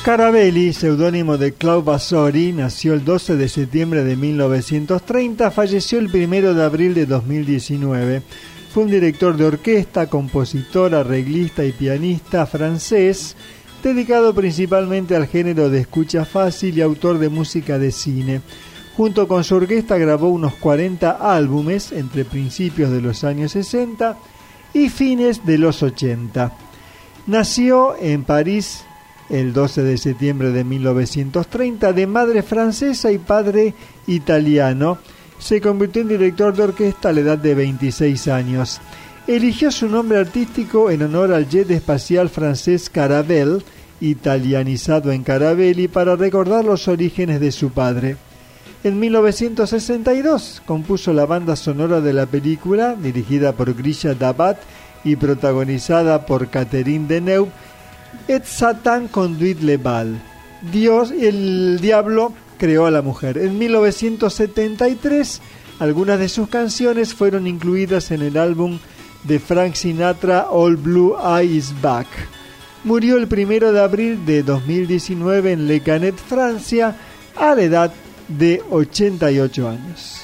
Carabelli, seudónimo de Claude Basori, nació el 12 de septiembre de 1930, falleció el 1 de abril de 2019. Fue un director de orquesta, compositor, arreglista y pianista francés, dedicado principalmente al género de escucha fácil y autor de música de cine. Junto con su orquesta grabó unos 40 álbumes entre principios de los años 60 y fines de los 80. Nació en París el 12 de septiembre de 1930 de madre francesa y padre italiano. Se convirtió en director de orquesta a la edad de 26 años. Eligió su nombre artístico en honor al jet espacial francés Caravelle, italianizado en Carabelli, para recordar los orígenes de su padre. En 1962 compuso la banda sonora de la película, dirigida por Grisha Dabat y protagonizada por Catherine Deneuve, Et Satan conduit le bal. Dios, el diablo creó a la mujer. En 1973, algunas de sus canciones fueron incluidas en el álbum de Frank Sinatra All Blue Eyes Back. Murió el primero de abril de 2019 en Le Canet, Francia, a la edad de 88 años.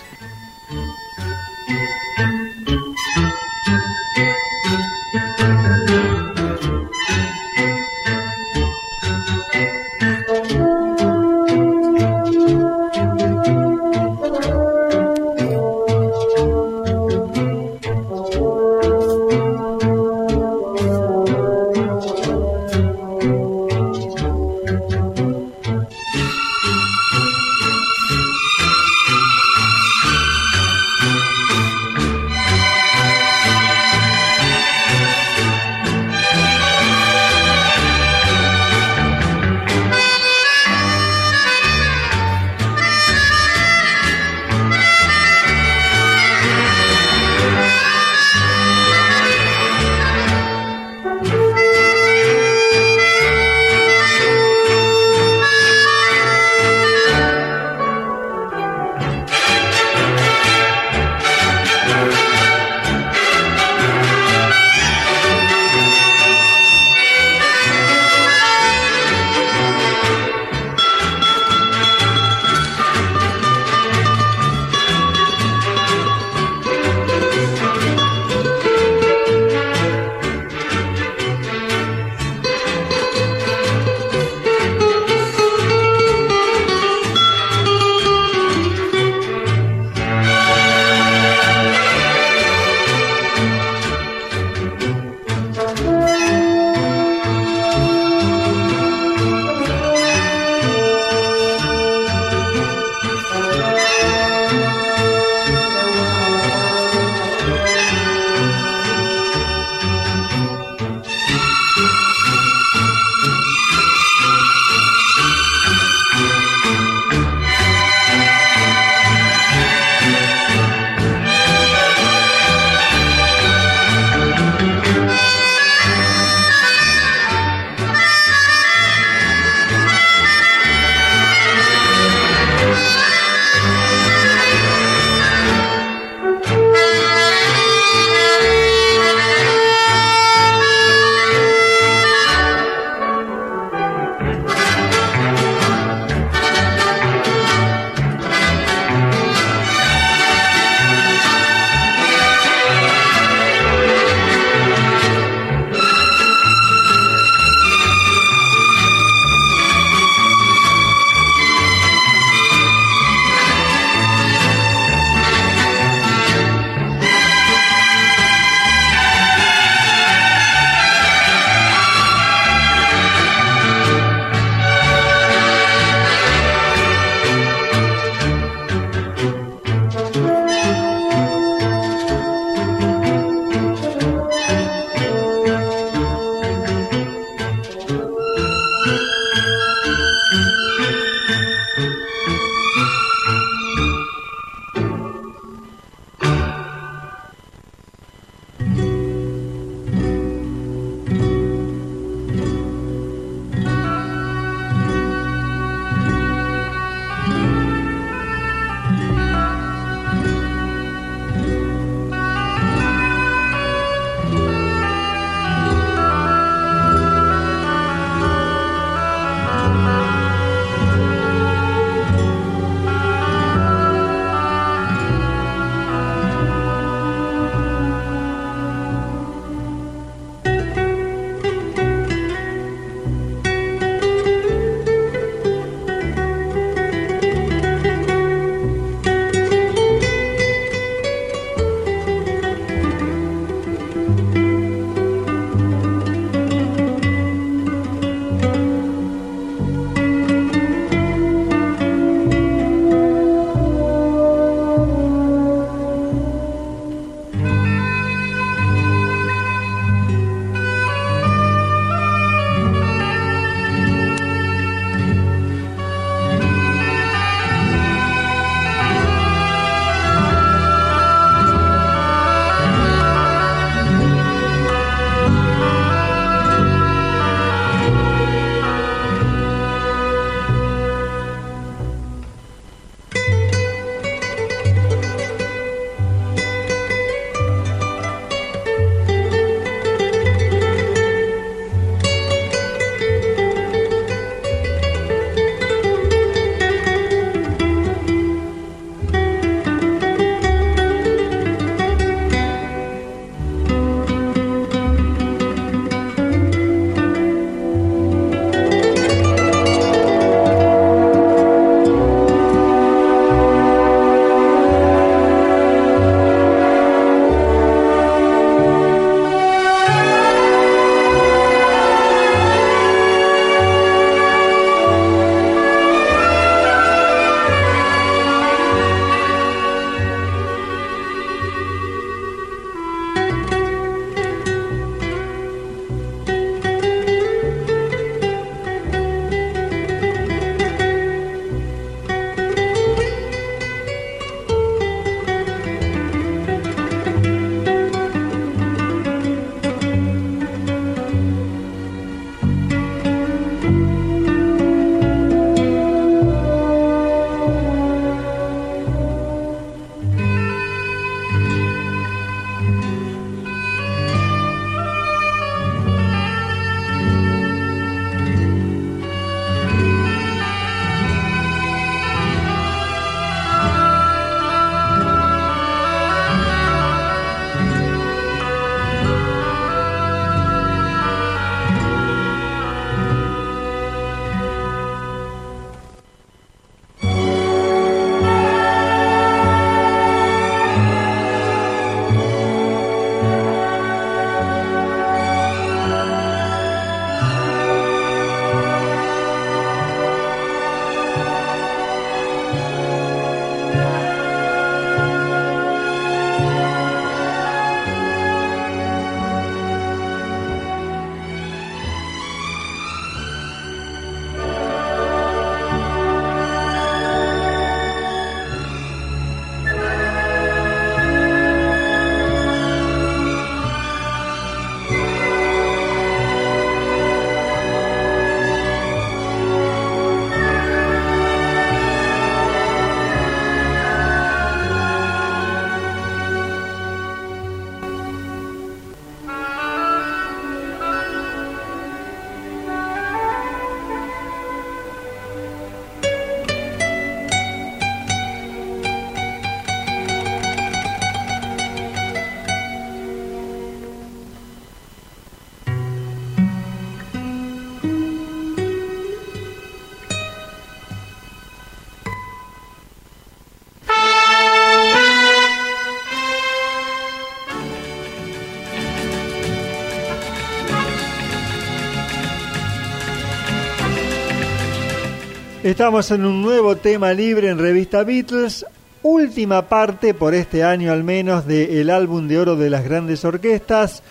Estamos en un nuevo tema libre en Revista Beatles, última parte por este año al menos del álbum de oro de las grandes orquestas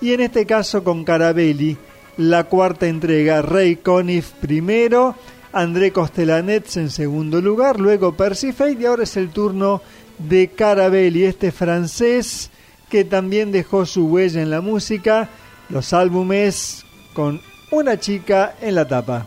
y en este caso con Carabelli, la cuarta entrega, Ray Conniff primero, André Costelanets en segundo lugar, luego Percy y ahora es el turno de Carabelli, este francés que también dejó su huella en la música, los álbumes con una chica en la tapa.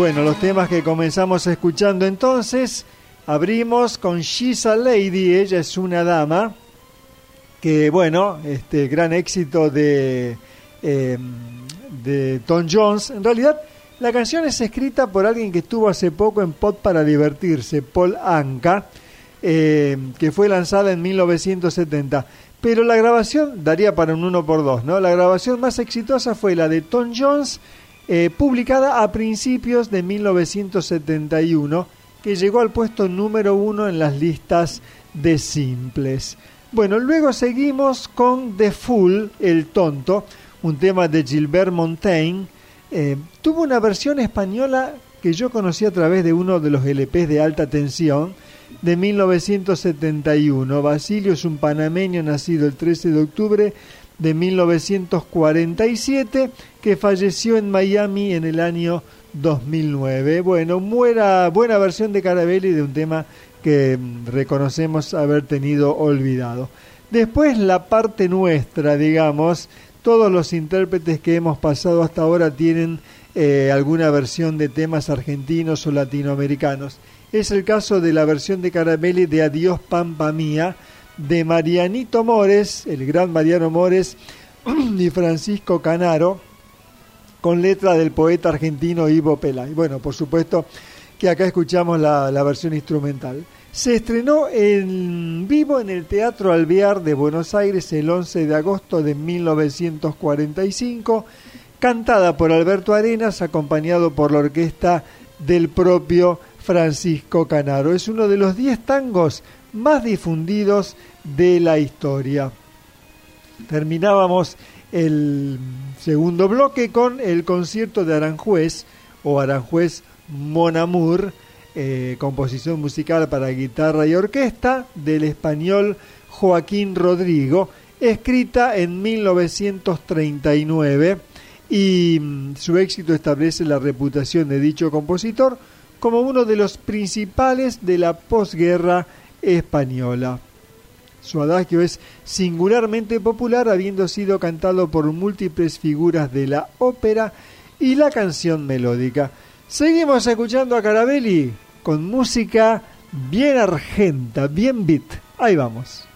Bueno, los temas que comenzamos escuchando entonces, abrimos con She's a Lady, ella es una dama, que bueno, este gran éxito de, eh, de Tom Jones. En realidad, la canción es escrita por alguien que estuvo hace poco en Pot para divertirse, Paul Anka, eh, que fue lanzada en 1970. Pero la grabación daría para un 1 por 2 ¿no? La grabación más exitosa fue la de Tom Jones, eh, publicada a principios de 1971, que llegó al puesto número uno en las listas de simples. Bueno, luego seguimos con The Fool, El Tonto, un tema de Gilbert Montaigne. Eh, tuvo una versión española que yo conocí a través de uno de los LPs de alta tensión de 1971. Basilio es un panameño nacido el 13 de octubre de 1947 que falleció en Miami en el año 2009. Bueno, buena, buena versión de Carabelli de un tema que reconocemos haber tenido olvidado. Después la parte nuestra, digamos, todos los intérpretes que hemos pasado hasta ahora tienen eh, alguna versión de temas argentinos o latinoamericanos. Es el caso de la versión de Carabelli de Adiós Pampa Mía, de Marianito Mores, el gran Mariano Mores, y Francisco Canaro, con letra del poeta argentino Ivo Pelay. Bueno, por supuesto que acá escuchamos la, la versión instrumental. Se estrenó en vivo en el Teatro Alvear de Buenos Aires el 11 de agosto de 1945, cantada por Alberto Arenas, acompañado por la orquesta del propio Francisco Canaro. Es uno de los 10 tangos más difundidos de la historia. Terminábamos el segundo bloque con el concierto de Aranjuez o Aranjuez Mon Amour, eh, composición musical para guitarra y orquesta del español Joaquín Rodrigo, escrita en 1939 y mm, su éxito establece la reputación de dicho compositor como uno de los principales de la posguerra española. Su adagio es singularmente popular, habiendo sido cantado por múltiples figuras de la ópera y la canción melódica. Seguimos escuchando a Carabelli con música bien argenta, bien beat. Ahí vamos.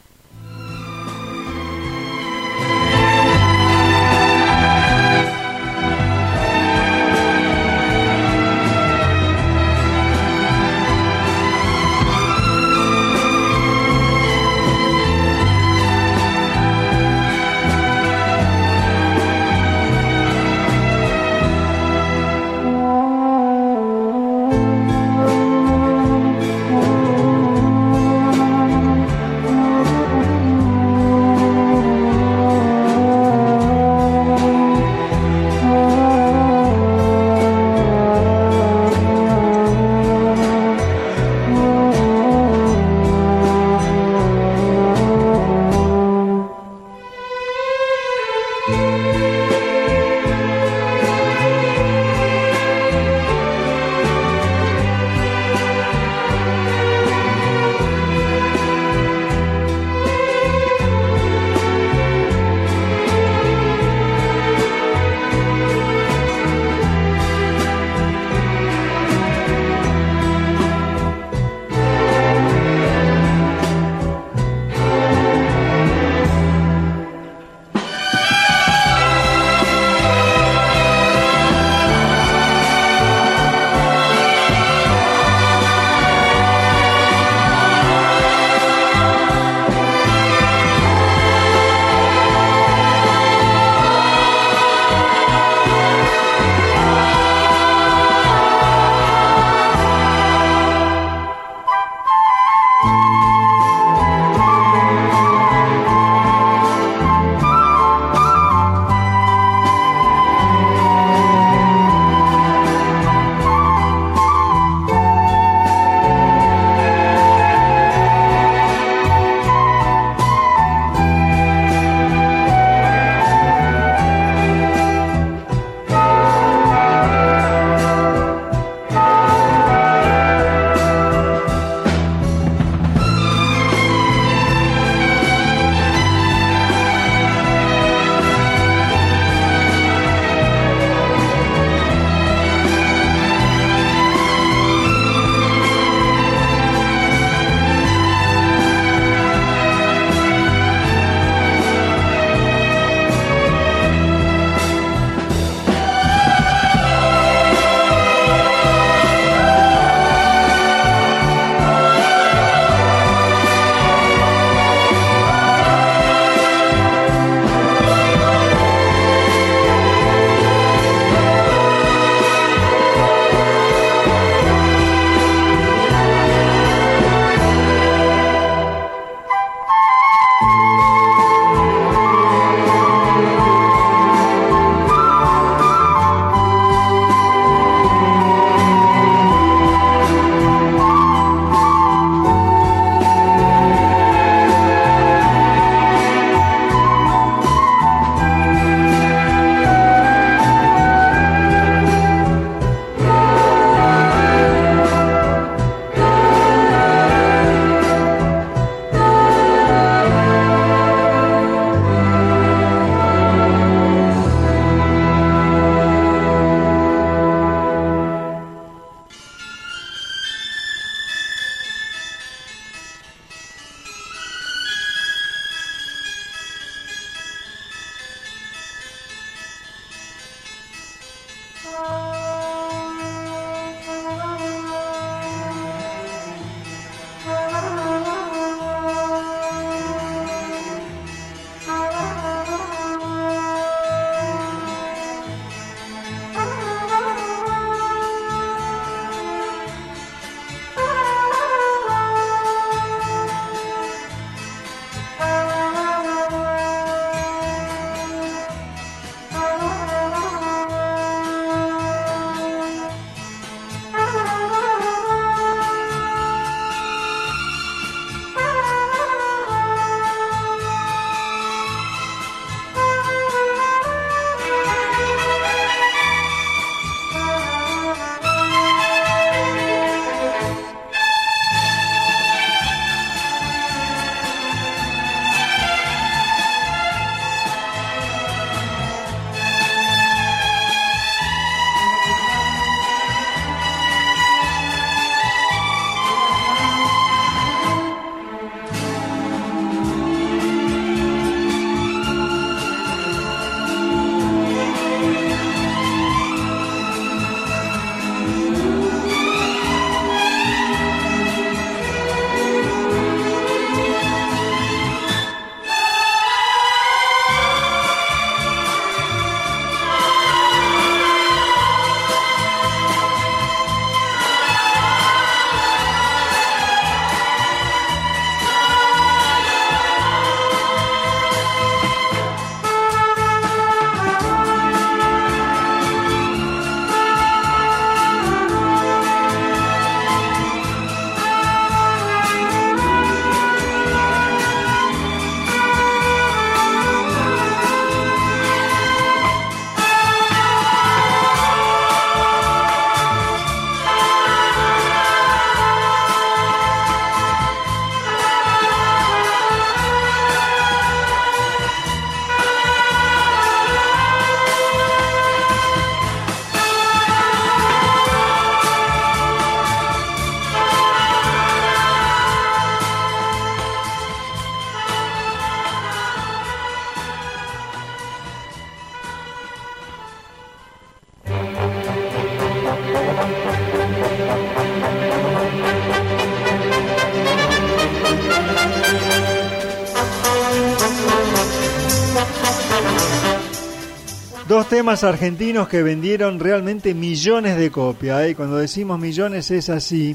Argentinos que vendieron realmente millones de copias. ¿eh? Cuando decimos millones es así.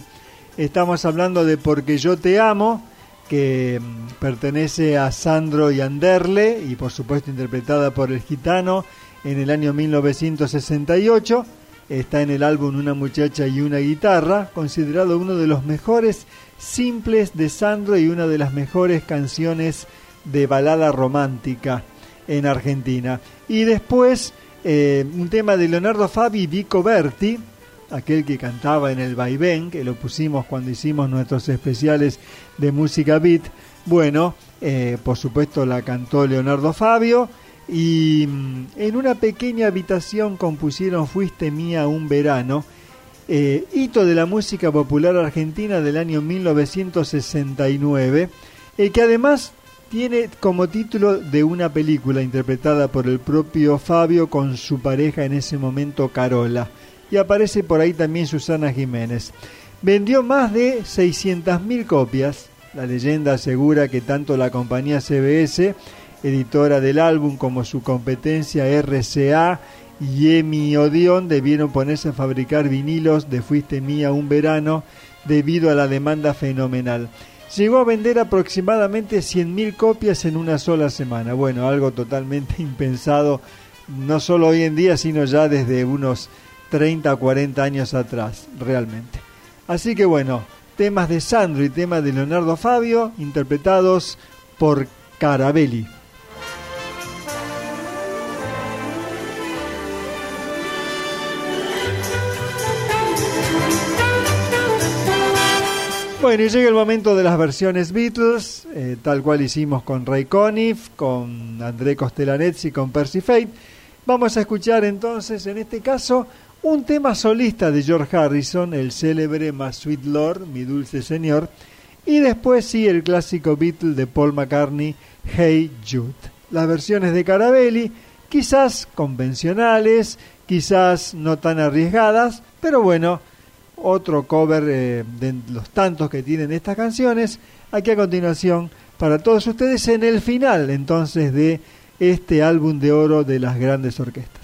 Estamos hablando de Porque yo te amo, que mm, pertenece a Sandro y Anderle y por supuesto interpretada por el gitano en el año 1968. Está en el álbum Una muchacha y una guitarra, considerado uno de los mejores simples de Sandro y una de las mejores canciones de balada romántica en Argentina. Y después eh, un tema de Leonardo Fabi y Vico Berti, aquel que cantaba en el vaivén, que lo pusimos cuando hicimos nuestros especiales de música beat. Bueno, eh, por supuesto la cantó Leonardo Fabio y mm, en una pequeña habitación compusieron Fuiste mía un verano, eh, hito de la música popular argentina del año 1969, el que además tiene como título de una película interpretada por el propio Fabio con su pareja en ese momento Carola. Y aparece por ahí también Susana Jiménez. Vendió más de 600.000 copias. La leyenda asegura que tanto la compañía CBS, editora del álbum, como su competencia RCA y Emi Odeon debieron ponerse a fabricar vinilos de Fuiste Mía un verano debido a la demanda fenomenal. Llegó a vender aproximadamente 100.000 copias en una sola semana. Bueno, algo totalmente impensado, no solo hoy en día, sino ya desde unos 30 o 40 años atrás, realmente. Así que bueno, temas de Sandro y temas de Leonardo Fabio, interpretados por Carabelli. Bueno, y llega el momento de las versiones Beatles, eh, tal cual hicimos con Ray Conniff, con André Costelanetz y con Percy Fate. Vamos a escuchar entonces, en este caso, un tema solista de George Harrison, el célebre My Sweet Lord, Mi Dulce Señor, y después sí el clásico Beatle de Paul McCartney, Hey Jude. Las versiones de Carabelli, quizás convencionales, quizás no tan arriesgadas, pero bueno, otro cover eh, de los tantos que tienen estas canciones, aquí a continuación para todos ustedes en el final entonces de este álbum de oro de las grandes orquestas.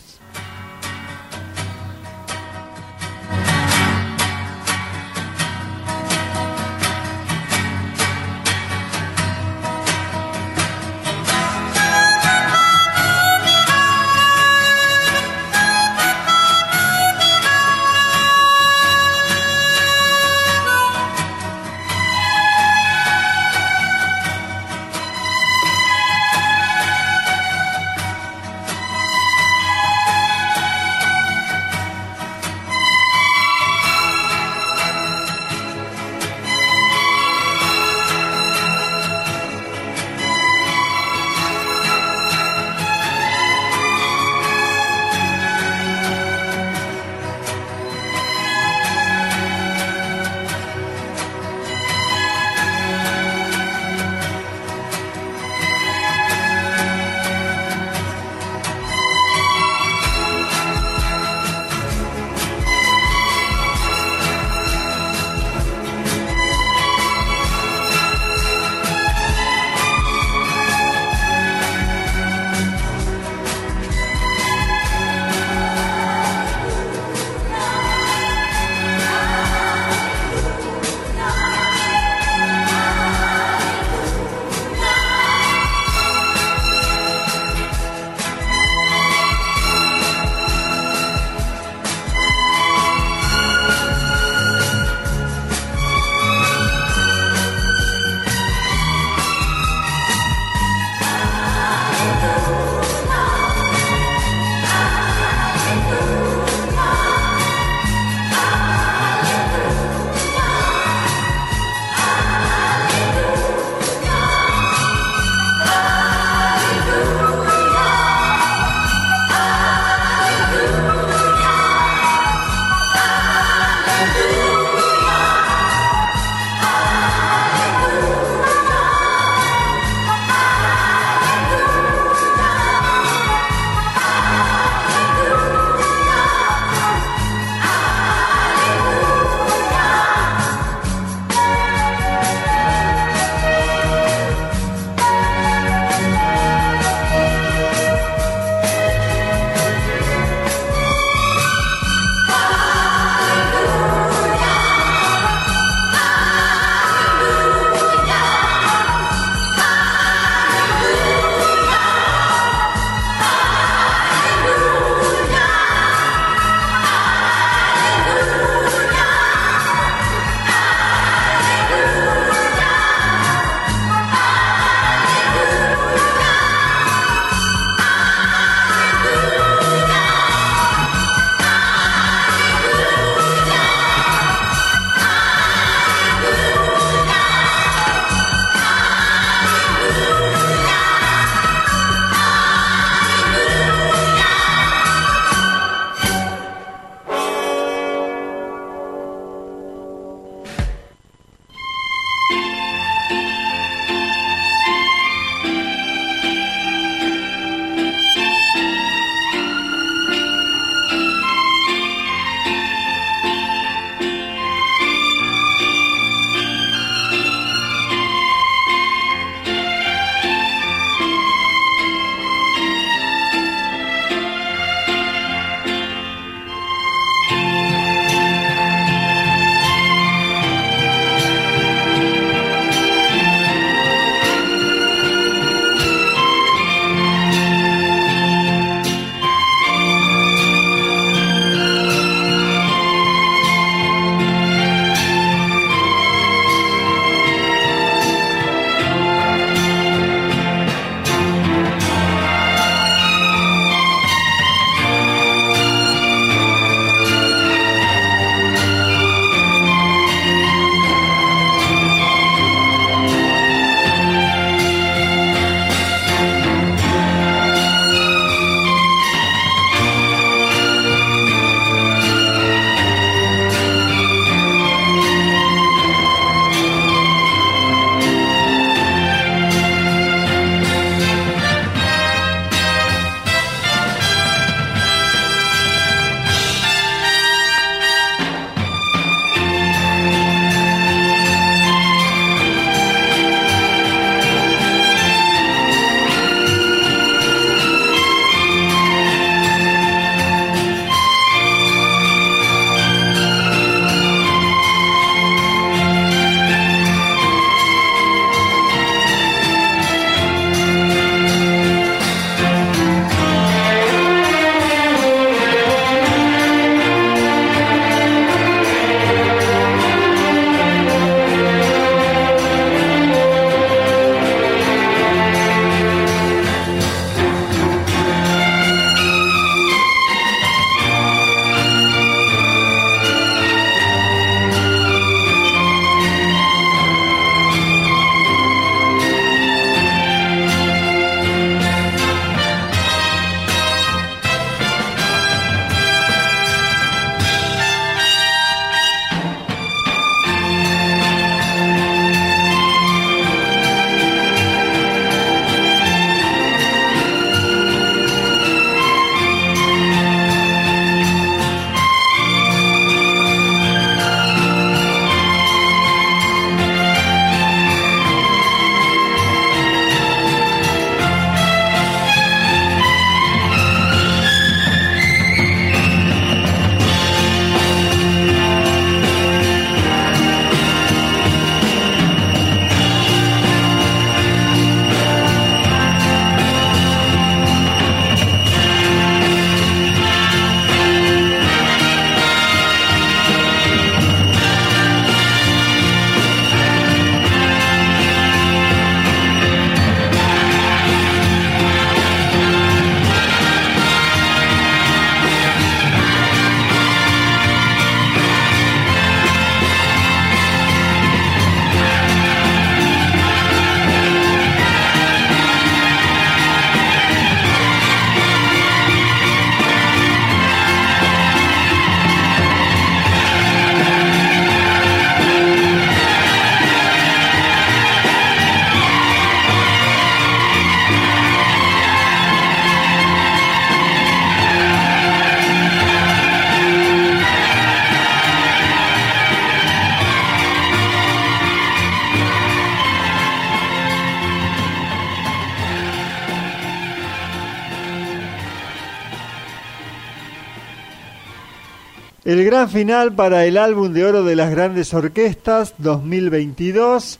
Final para el álbum de oro de las grandes orquestas 2022,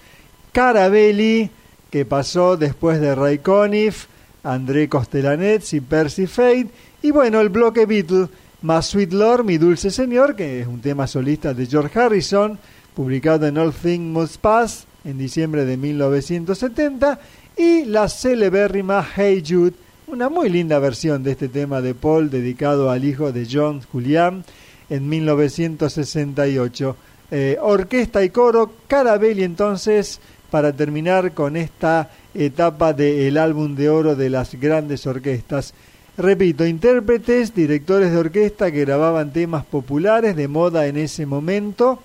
Carabelli, que pasó después de Ray Conniff, André Costelanets y Percy Fate, y bueno, el bloque Beatle, más Sweet Lord, Mi Dulce Señor, que es un tema solista de George Harrison, publicado en All Things Must Pass en diciembre de 1970, y la celebérrima Hey Jude, una muy linda versión de este tema de Paul dedicado al hijo de John Julian en 1968. Eh, orquesta y coro, Carabelli entonces, para terminar con esta etapa del álbum de oro de las grandes orquestas. Repito, intérpretes, directores de orquesta que grababan temas populares de moda en ese momento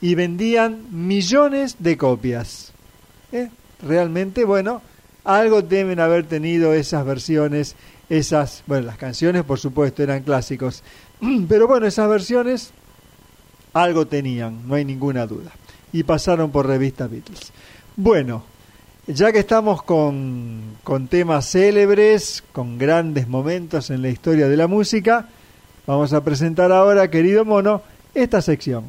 y vendían millones de copias. ¿Eh? Realmente, bueno, algo deben haber tenido esas versiones, esas, bueno, las canciones por supuesto eran clásicos, pero bueno, esas versiones algo tenían, no hay ninguna duda. Y pasaron por revista Beatles. Bueno, ya que estamos con, con temas célebres, con grandes momentos en la historia de la música, vamos a presentar ahora, querido mono, esta sección.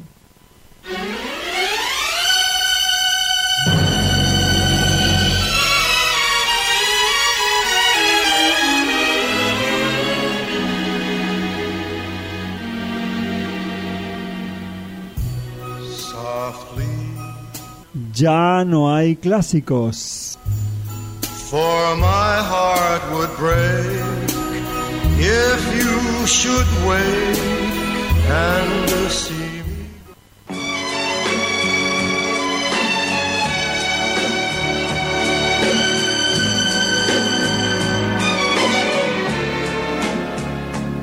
Ya no hay clásicos. for my heart would break if you should wake and see me.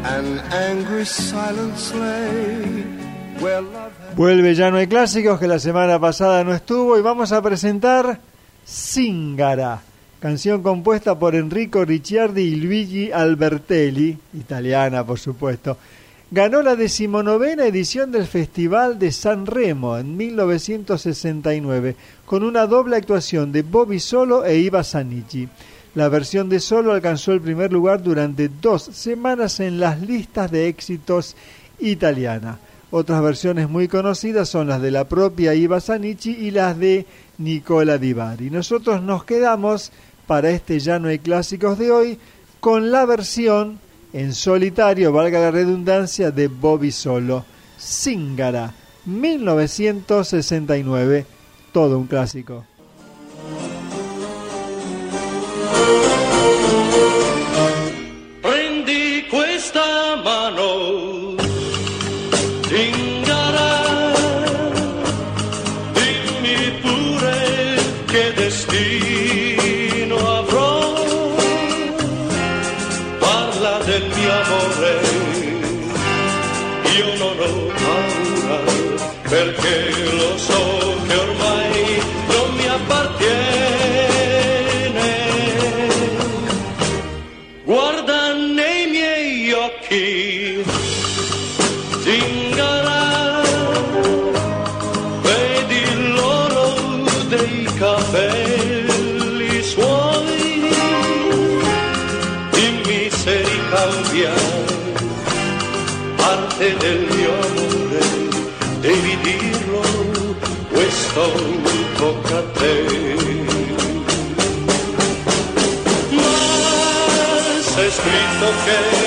An angry silence lay Vuelve Ya no hay clásicos que la semana pasada no estuvo y vamos a presentar Zingara, canción compuesta por Enrico Ricciardi y Luigi Albertelli, italiana por supuesto. Ganó la decimonovena edición del Festival de San Remo en 1969 con una doble actuación de Bobby Solo e Iva Sanici. La versión de Solo alcanzó el primer lugar durante dos semanas en las listas de éxitos italiana. Otras versiones muy conocidas son las de la propia Iva Sanici y las de Nicola Di Bari. Nosotros nos quedamos para este Ya no hay clásicos de hoy con la versión en solitario, valga la redundancia, de Bobby Solo, Zingara, 1969, todo un clásico. Okay.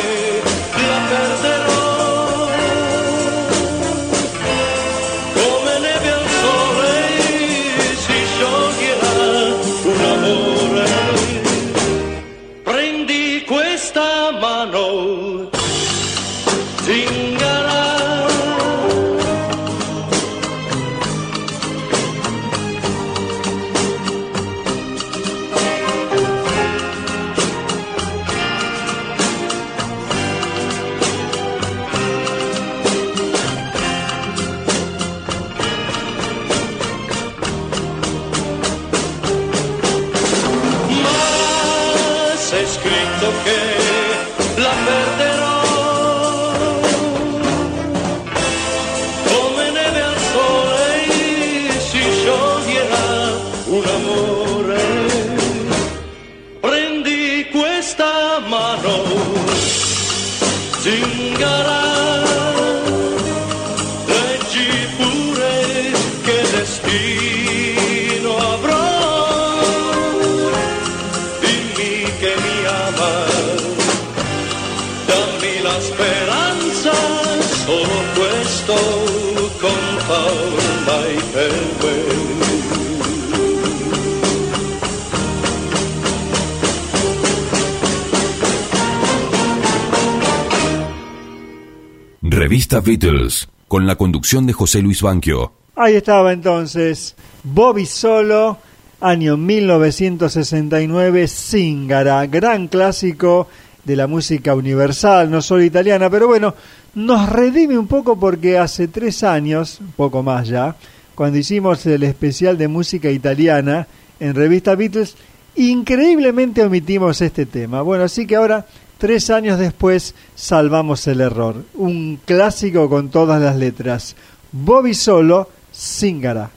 Revista Beatles, con la conducción de José Luis Banquio. Ahí estaba entonces Bobby Solo, año 1969, Zingara, gran clásico de la música universal, no solo italiana, pero bueno, nos redime un poco porque hace tres años, poco más ya, cuando hicimos el especial de música italiana en Revista Beatles, increíblemente omitimos este tema. Bueno, así que ahora, tres años después, salvamos el error. Un clásico con todas las letras. Bobby Solo, Zingara.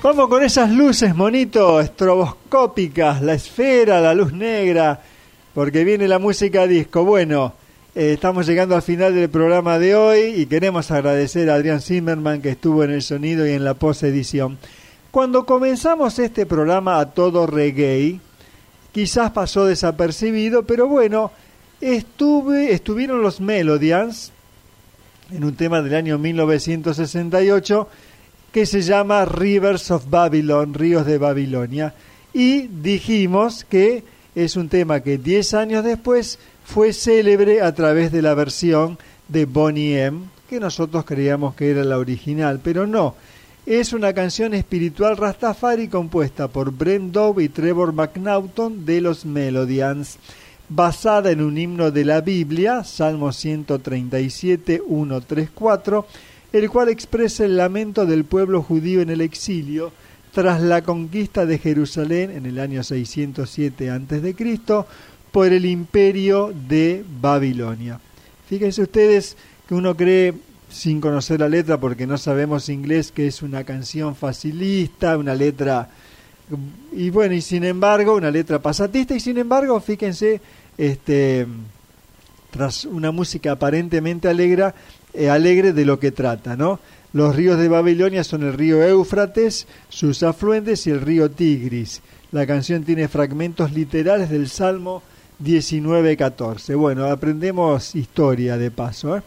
Vamos con esas luces, monito, estroboscópicas, la esfera, la luz negra, porque viene la música disco. Bueno, eh, estamos llegando al final del programa de hoy y queremos agradecer a Adrián Zimmerman que estuvo en el sonido y en la posedición. Cuando comenzamos este programa a todo reggae, quizás pasó desapercibido, pero bueno, estuve, estuvieron los Melodians en un tema del año 1968 que se llama Rivers of Babylon, Ríos de Babilonia, y dijimos que es un tema que 10 años después fue célebre a través de la versión de Bonnie M, que nosotros creíamos que era la original, pero no. Es una canción espiritual Rastafari compuesta por Brent Dove y Trevor McNaughton de los Melodians, basada en un himno de la Biblia, Salmo 137, 1, 3, 4, el cual expresa el lamento del pueblo judío en el exilio tras la conquista de Jerusalén en el año 607 a.C. por el imperio de Babilonia. Fíjense ustedes que uno cree sin conocer la letra porque no sabemos inglés que es una canción facilista, una letra y bueno, y sin embargo, una letra pasatista y sin embargo, fíjense, este tras una música aparentemente alegre, eh, alegre de lo que trata, ¿no? Los ríos de Babilonia son el río Éufrates, sus afluentes y el río Tigris. La canción tiene fragmentos literales del Salmo 19.14. Bueno, aprendemos historia de paso. ¿eh?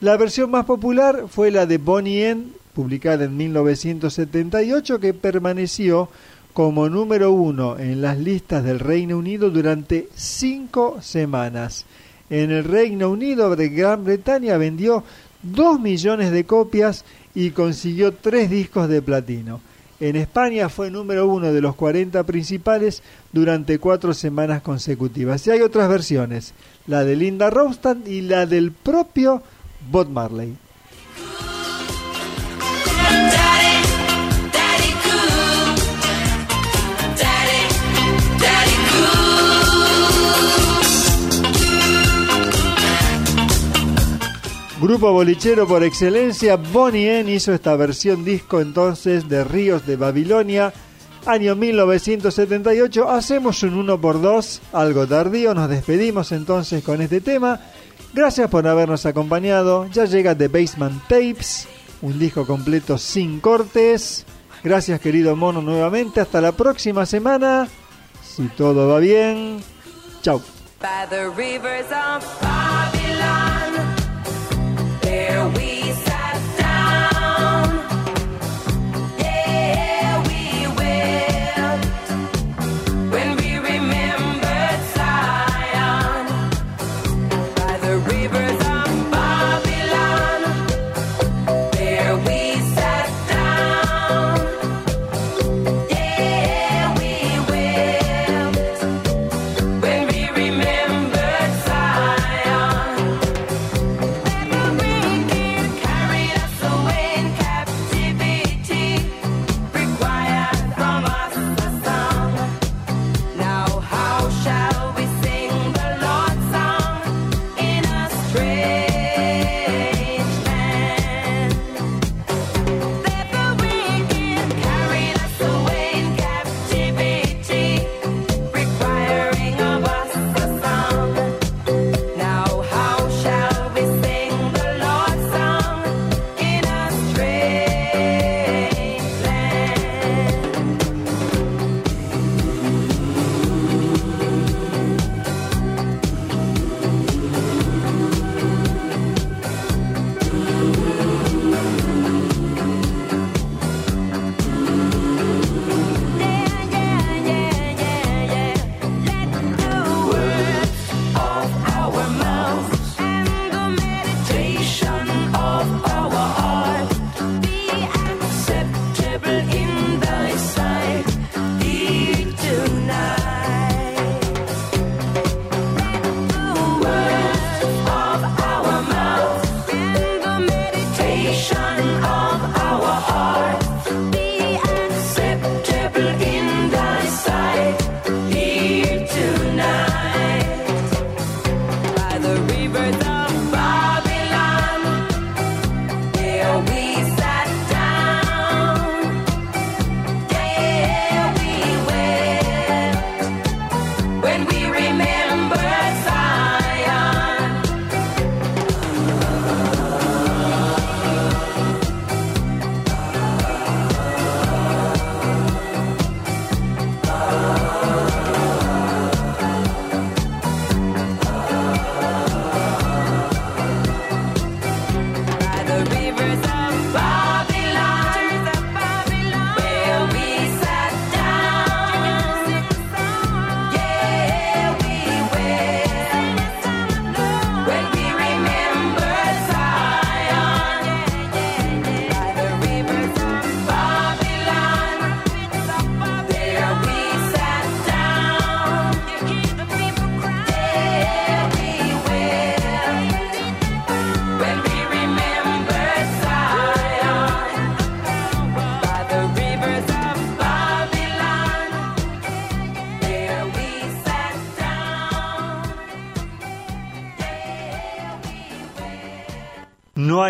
La versión más popular fue la de Bonnie M, publicada en 1978, que permaneció como número uno en las listas del Reino Unido durante cinco semanas. En el Reino Unido de Gran Bretaña vendió 2 millones de copias y consiguió tres discos de platino. En España fue número uno de los 40 principales durante cuatro semanas consecutivas. Y hay otras versiones, la de Linda Ronstadt y la del propio Bob Marley. Grupo bolichero por excelencia, Bonnie M hizo esta versión disco entonces de Ríos de Babilonia, año 1978. Hacemos un 1 por 2 algo tardío, nos despedimos entonces con este tema. Gracias por habernos acompañado. Ya llega The Basement Tapes, un disco completo sin cortes. Gracias querido mono nuevamente. Hasta la próxima semana. Si todo va bien. Chau.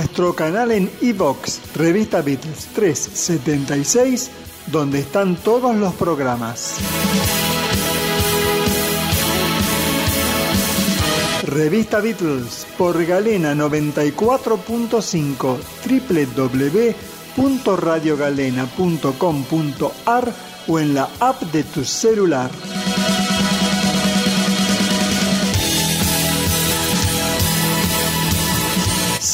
Nuestro canal en iVox, Revista Beatles 376, donde están todos los programas. Revista Beatles por Galena 94.5 www.radiogalena.com.ar o en la app de tu celular.